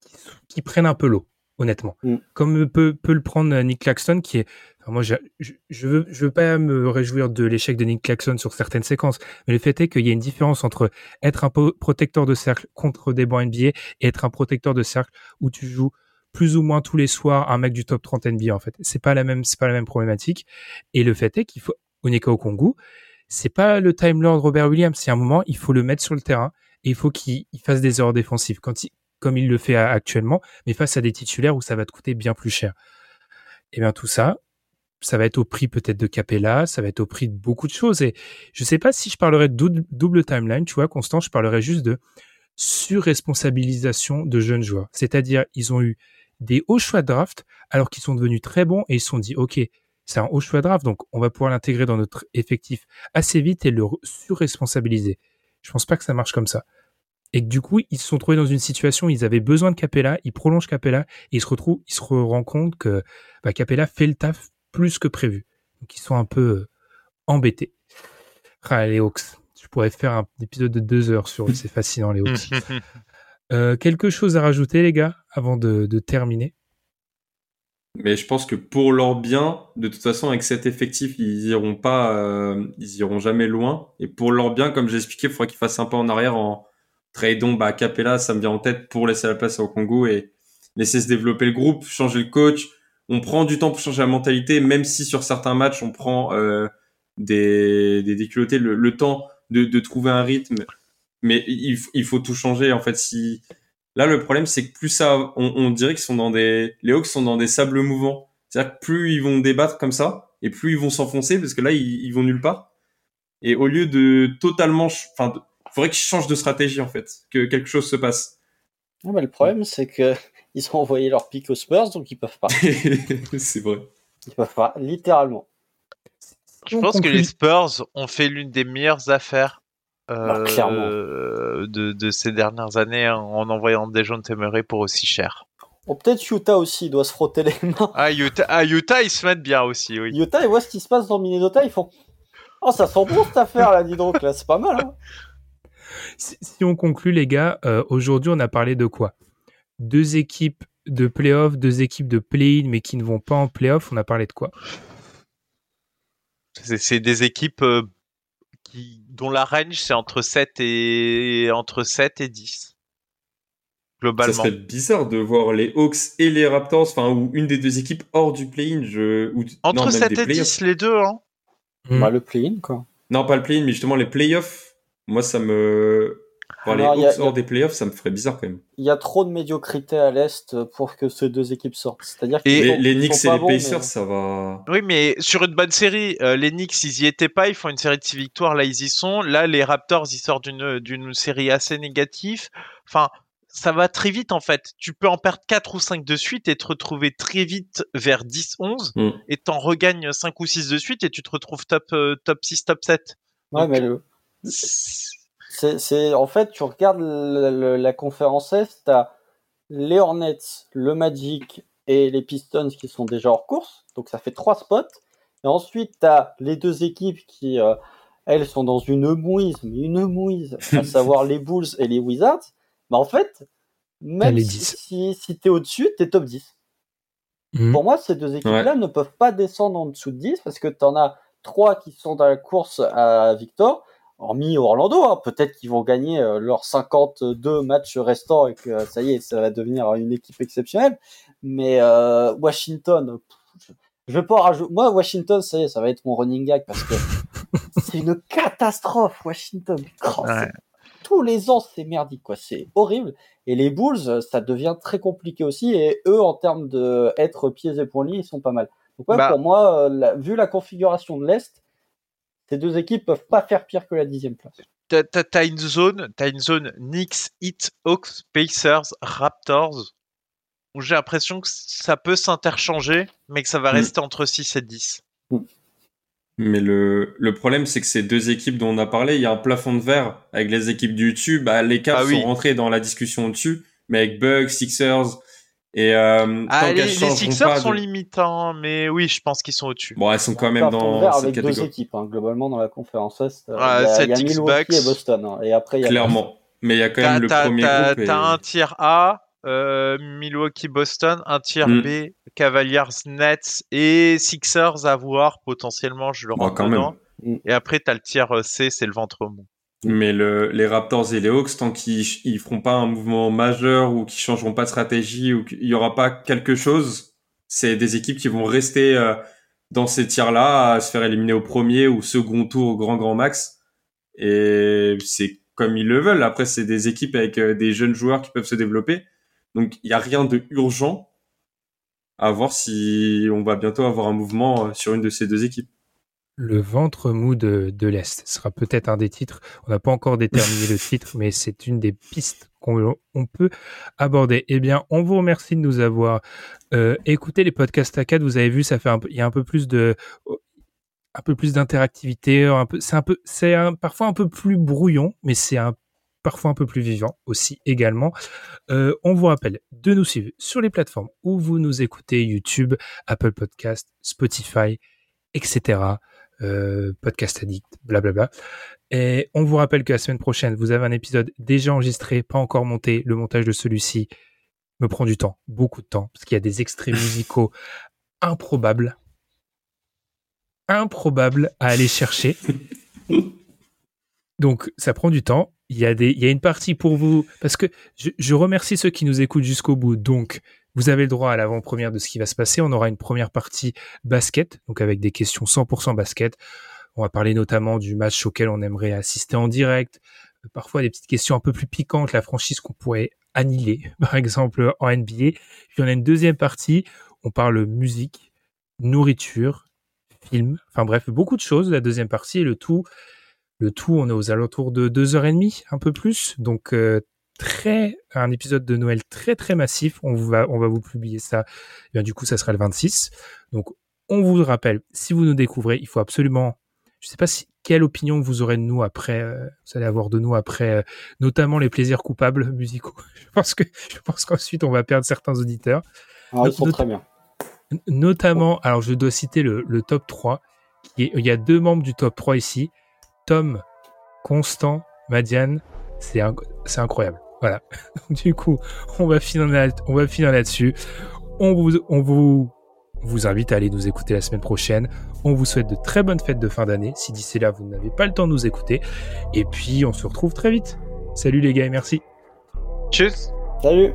qui, qui prenne un peu l'eau, honnêtement. Mm. Comme peut, peut le prendre Nick Claxton, qui est. enfin, moi, je, je, veux, je veux pas me réjouir de l'échec de Nick Claxton sur certaines séquences, mais le fait est qu'il y a une différence entre être un protecteur de cercle contre des bancs NBA et être un protecteur de cercle où tu joues plus ou moins tous les soirs un mec du top 30 NBA en fait. C'est pas la même c'est pas la même problématique et le fait est qu'il faut Oneka Okongu, c'est pas le Time Lord Robert Williams, c'est un moment il faut le mettre sur le terrain et il faut qu'il il fasse des erreurs défensives quand il, comme il le fait actuellement, mais face à des titulaires où ça va te coûter bien plus cher. Et bien tout ça, ça va être au prix peut-être de Capella, ça va être au prix de beaucoup de choses. Et je sais pas si je parlerais de double, timeline, tu vois, Constant, je parlerais juste de surresponsabilisation de jeunes joueurs. C'est-à-dire, ils ont eu des hauts choix de draft alors qu'ils sont devenus très bons et ils se sont dit, OK, c'est un haut choix de draft, donc on va pouvoir l'intégrer dans notre effectif assez vite et le surresponsabiliser. Je pense pas que ça marche comme ça. Et que du coup, ils se sont trouvés dans une situation où ils avaient besoin de Capella, ils prolongent Capella, et ils se retrouvent, ils se rendent compte que bah, Capella fait le taf plus que prévu. Donc ils sont un peu euh, embêtés. Ah, les Hawks. Je pourrais faire un épisode de deux heures sur eux, c'est fascinant les Hawks. (laughs) Euh, quelque chose à rajouter les gars avant de, de terminer? Mais je pense que pour leur bien, de toute façon, avec cet effectif, ils iront pas, euh, ils iront jamais loin. Et pour leur bien, comme j'ai expliqué, il faudra qu'ils fassent un pas en arrière en tradant bah, Capella, ça me vient en tête pour laisser la place au Congo et laisser se développer le groupe, changer le coach. On prend du temps pour changer la mentalité, même si sur certains matchs, on prend euh, des, des le, le temps de, de, trouver un rythme. Mais il, il faut tout changer. En fait, si Là, le problème, c'est que plus ça, on, on dirait qu'ils sont dans des, les Hawks sont dans des sables mouvants. C'est-à-dire que plus ils vont débattre comme ça, et plus ils vont s'enfoncer, parce que là, ils, ils, vont nulle part. Et au lieu de totalement, enfin, faudrait qu'ils changent de stratégie, en fait, que quelque chose se passe. Non, mais le problème, c'est que (laughs) ils ont envoyé leur pic aux Spurs, donc ils peuvent pas. (laughs) c'est vrai. Ils peuvent pas, littéralement. Je pense que les Spurs ont fait l'une des meilleures affaires bah, euh, de, de, ces dernières années en envoyant des jeunes témérés pour aussi cher. Oh, peut-être Utah aussi doit se frotter les mains. (laughs) Ah Utah, ah, Utah, ils se mettent bien aussi, oui. Utah, ils voient ce qui se passe dans Minnesota, ils font Oh, ça sent bon cette affaire là, dis donc, là, c'est pas mal. Hein si, si, on conclut, les gars, euh, aujourd'hui, on a parlé de quoi? Deux équipes de playoff, deux équipes de play-in, mais qui ne vont pas en playoff. On a parlé de quoi? C'est des équipes euh, qui dont la range c'est entre 7 et entre 7 et 10 globalement. Ça serait bizarre de voir les Hawks et les Raptors enfin ou une des deux équipes hors du play-in je ou... entre non, 7 et 10 les deux hein. Bah, le play-in quoi. Non, pas le play-in mais justement les playoffs moi ça me les Hawks hors des playoffs, ça me ferait bizarre quand même. Il y a trop de médiocrité à l'Est pour que ces deux équipes sortent. C'est-à-dire que les, les Knicks et les bons, Pacers, mais... ça va. Oui, mais sur une bonne série, euh, les Knicks, ils y étaient pas, ils font une série de 6 victoires, là, ils y sont. Là, les Raptors, ils sortent d'une, d'une série assez négative. Enfin, ça va très vite en fait. Tu peux en perdre 4 ou 5 de suite et te retrouver très vite vers 10-11 mm. et t'en regagnes 5 ou 6 de suite et tu te retrouves top, euh, top 6, top 7. Ouais, Donc, mais le c'est en fait, tu regardes le, le, la conférence Est, t'as les Hornets, le Magic et les Pistons qui sont déjà hors course, donc ça fait trois spots. Et ensuite, t'as les deux équipes qui, euh, elles, sont dans une mouise, mais une mouise, à (laughs) savoir les Bulls et les Wizards. Mais en fait, même si, si, si t'es au-dessus, t'es top 10. Mmh. Pour moi, ces deux équipes-là ouais. ne peuvent pas descendre en dessous de 10 parce que t'en as trois qui sont dans la course à Victor hormis Orlando, hein, peut-être qu'ils vont gagner euh, leurs 52 matchs restants et que ça y est, ça va devenir une équipe exceptionnelle. Mais euh, Washington, pff, je vais pas rajouter. Moi, Washington, ça y est, ça va être mon running gag parce que (laughs) c'est une catastrophe, Washington. Oh, ouais. Tous les ans, c'est merdique, quoi. C'est horrible. Et les Bulls, ça devient très compliqué aussi. Et eux, en termes de être pieds et poings liés, ils sont pas mal. Donc ouais, bah, pour moi, la, vu la configuration de l'Est, ces deux équipes peuvent pas faire pire que la dixième place. T'as une zone, as une zone Knicks, Heat, Hawks, Pacers, Raptors, où j'ai l'impression que ça peut s'interchanger, mais que ça va rester mmh. entre 6 et 10. Mmh. Mais le, le problème, c'est que ces deux équipes dont on a parlé, il y a un plafond de verre avec les équipes du dessus. Bah, les Cavs ah, oui. sont rentrés dans la discussion dessus, mais avec Bucks, Sixers, et euh, ah, les, les Sixers sont de... limitants, mais oui, je pense qu'ils sont au-dessus. Bon, elles sont quand même dans cette avec catégorie. deux équipes, hein, globalement dans la conférence Est. Ah, il y a, y a Milwaukee Bucks. et Boston. Hein, et après, il y a clairement. Mais il y a quand même le premier groupe. Et... T'as un tiers A, euh, Milwaukee, Boston, un tiers mm. B, Cavaliers, Nets et Sixers à voir potentiellement. Je le rentre bon, dedans. Même. Et après, t'as le tiers C, c'est le ventre mou. Mais le, les Raptors et les Hawks, tant qu'ils ils feront pas un mouvement majeur ou qu'ils changeront pas de stratégie ou qu'il y aura pas quelque chose, c'est des équipes qui vont rester euh, dans ces tiers-là à se faire éliminer au premier ou second tour au grand grand max. Et c'est comme ils le veulent. Après, c'est des équipes avec euh, des jeunes joueurs qui peuvent se développer. Donc, il y a rien de urgent à voir si on va bientôt avoir un mouvement euh, sur une de ces deux équipes. Le ventre mou de, de l'Est sera peut-être un des titres. On n'a pas encore déterminé le (laughs) titre, mais c'est une des pistes qu'on peut aborder. Eh bien, on vous remercie de nous avoir euh, écouté les podcasts à 4. Vous avez vu, ça fait un peu, il y a un peu plus de, un peu plus d'interactivité. Un peu, c'est un peu, c'est parfois un peu plus brouillon, mais c'est un parfois un peu plus vivant aussi également. Euh, on vous rappelle de nous suivre sur les plateformes où vous nous écoutez, YouTube, Apple Podcast, Spotify, etc. Euh, Podcast Addict, blablabla. Et on vous rappelle que la semaine prochaine, vous avez un épisode déjà enregistré, pas encore monté. Le montage de celui-ci me prend du temps, beaucoup de temps, parce qu'il y a des extraits musicaux (laughs) improbables, improbables à aller chercher. Donc, ça prend du temps. Il y a des, il y a une partie pour vous, parce que je, je remercie ceux qui nous écoutent jusqu'au bout. Donc, vous avez le droit à l'avant-première de ce qui va se passer. On aura une première partie basket, donc avec des questions 100% basket. On va parler notamment du match auquel on aimerait assister en direct. Euh, parfois des petites questions un peu plus piquantes, la franchise qu'on pourrait annihiler, (laughs) par exemple en NBA. Puis on a une deuxième partie, on parle musique, nourriture, film, enfin bref, beaucoup de choses. La deuxième partie le tout, le tout, on est aux alentours de deux heures et demie, un peu plus. Donc euh, très un épisode de Noël très très massif. On va on va vous publier ça. Et eh bien, du coup, ça sera le 26. Donc on vous rappelle, si vous nous découvrez, il faut absolument je sais pas si quelle opinion vous aurez de nous après euh, vous allez avoir de nous après euh, notamment les plaisirs coupables musicaux. (laughs) je pense que je pense qu'ensuite on va perdre certains auditeurs. Ah, ils sont très bien. Notamment, alors je dois citer le, le top 3 qui est, il y a deux membres du top 3 ici, Tom, Constant, Madiane, c'est c'est incroyable. Voilà. (laughs) du coup, on va finir là, on va finir là-dessus. On vous, on vous, vous invite à aller nous écouter la semaine prochaine. On vous souhaite de très bonnes fêtes de fin d'année. Si d'ici là vous n'avez pas le temps de nous écouter. Et puis on se retrouve très vite. Salut les gars et merci. Tchuss. Salut.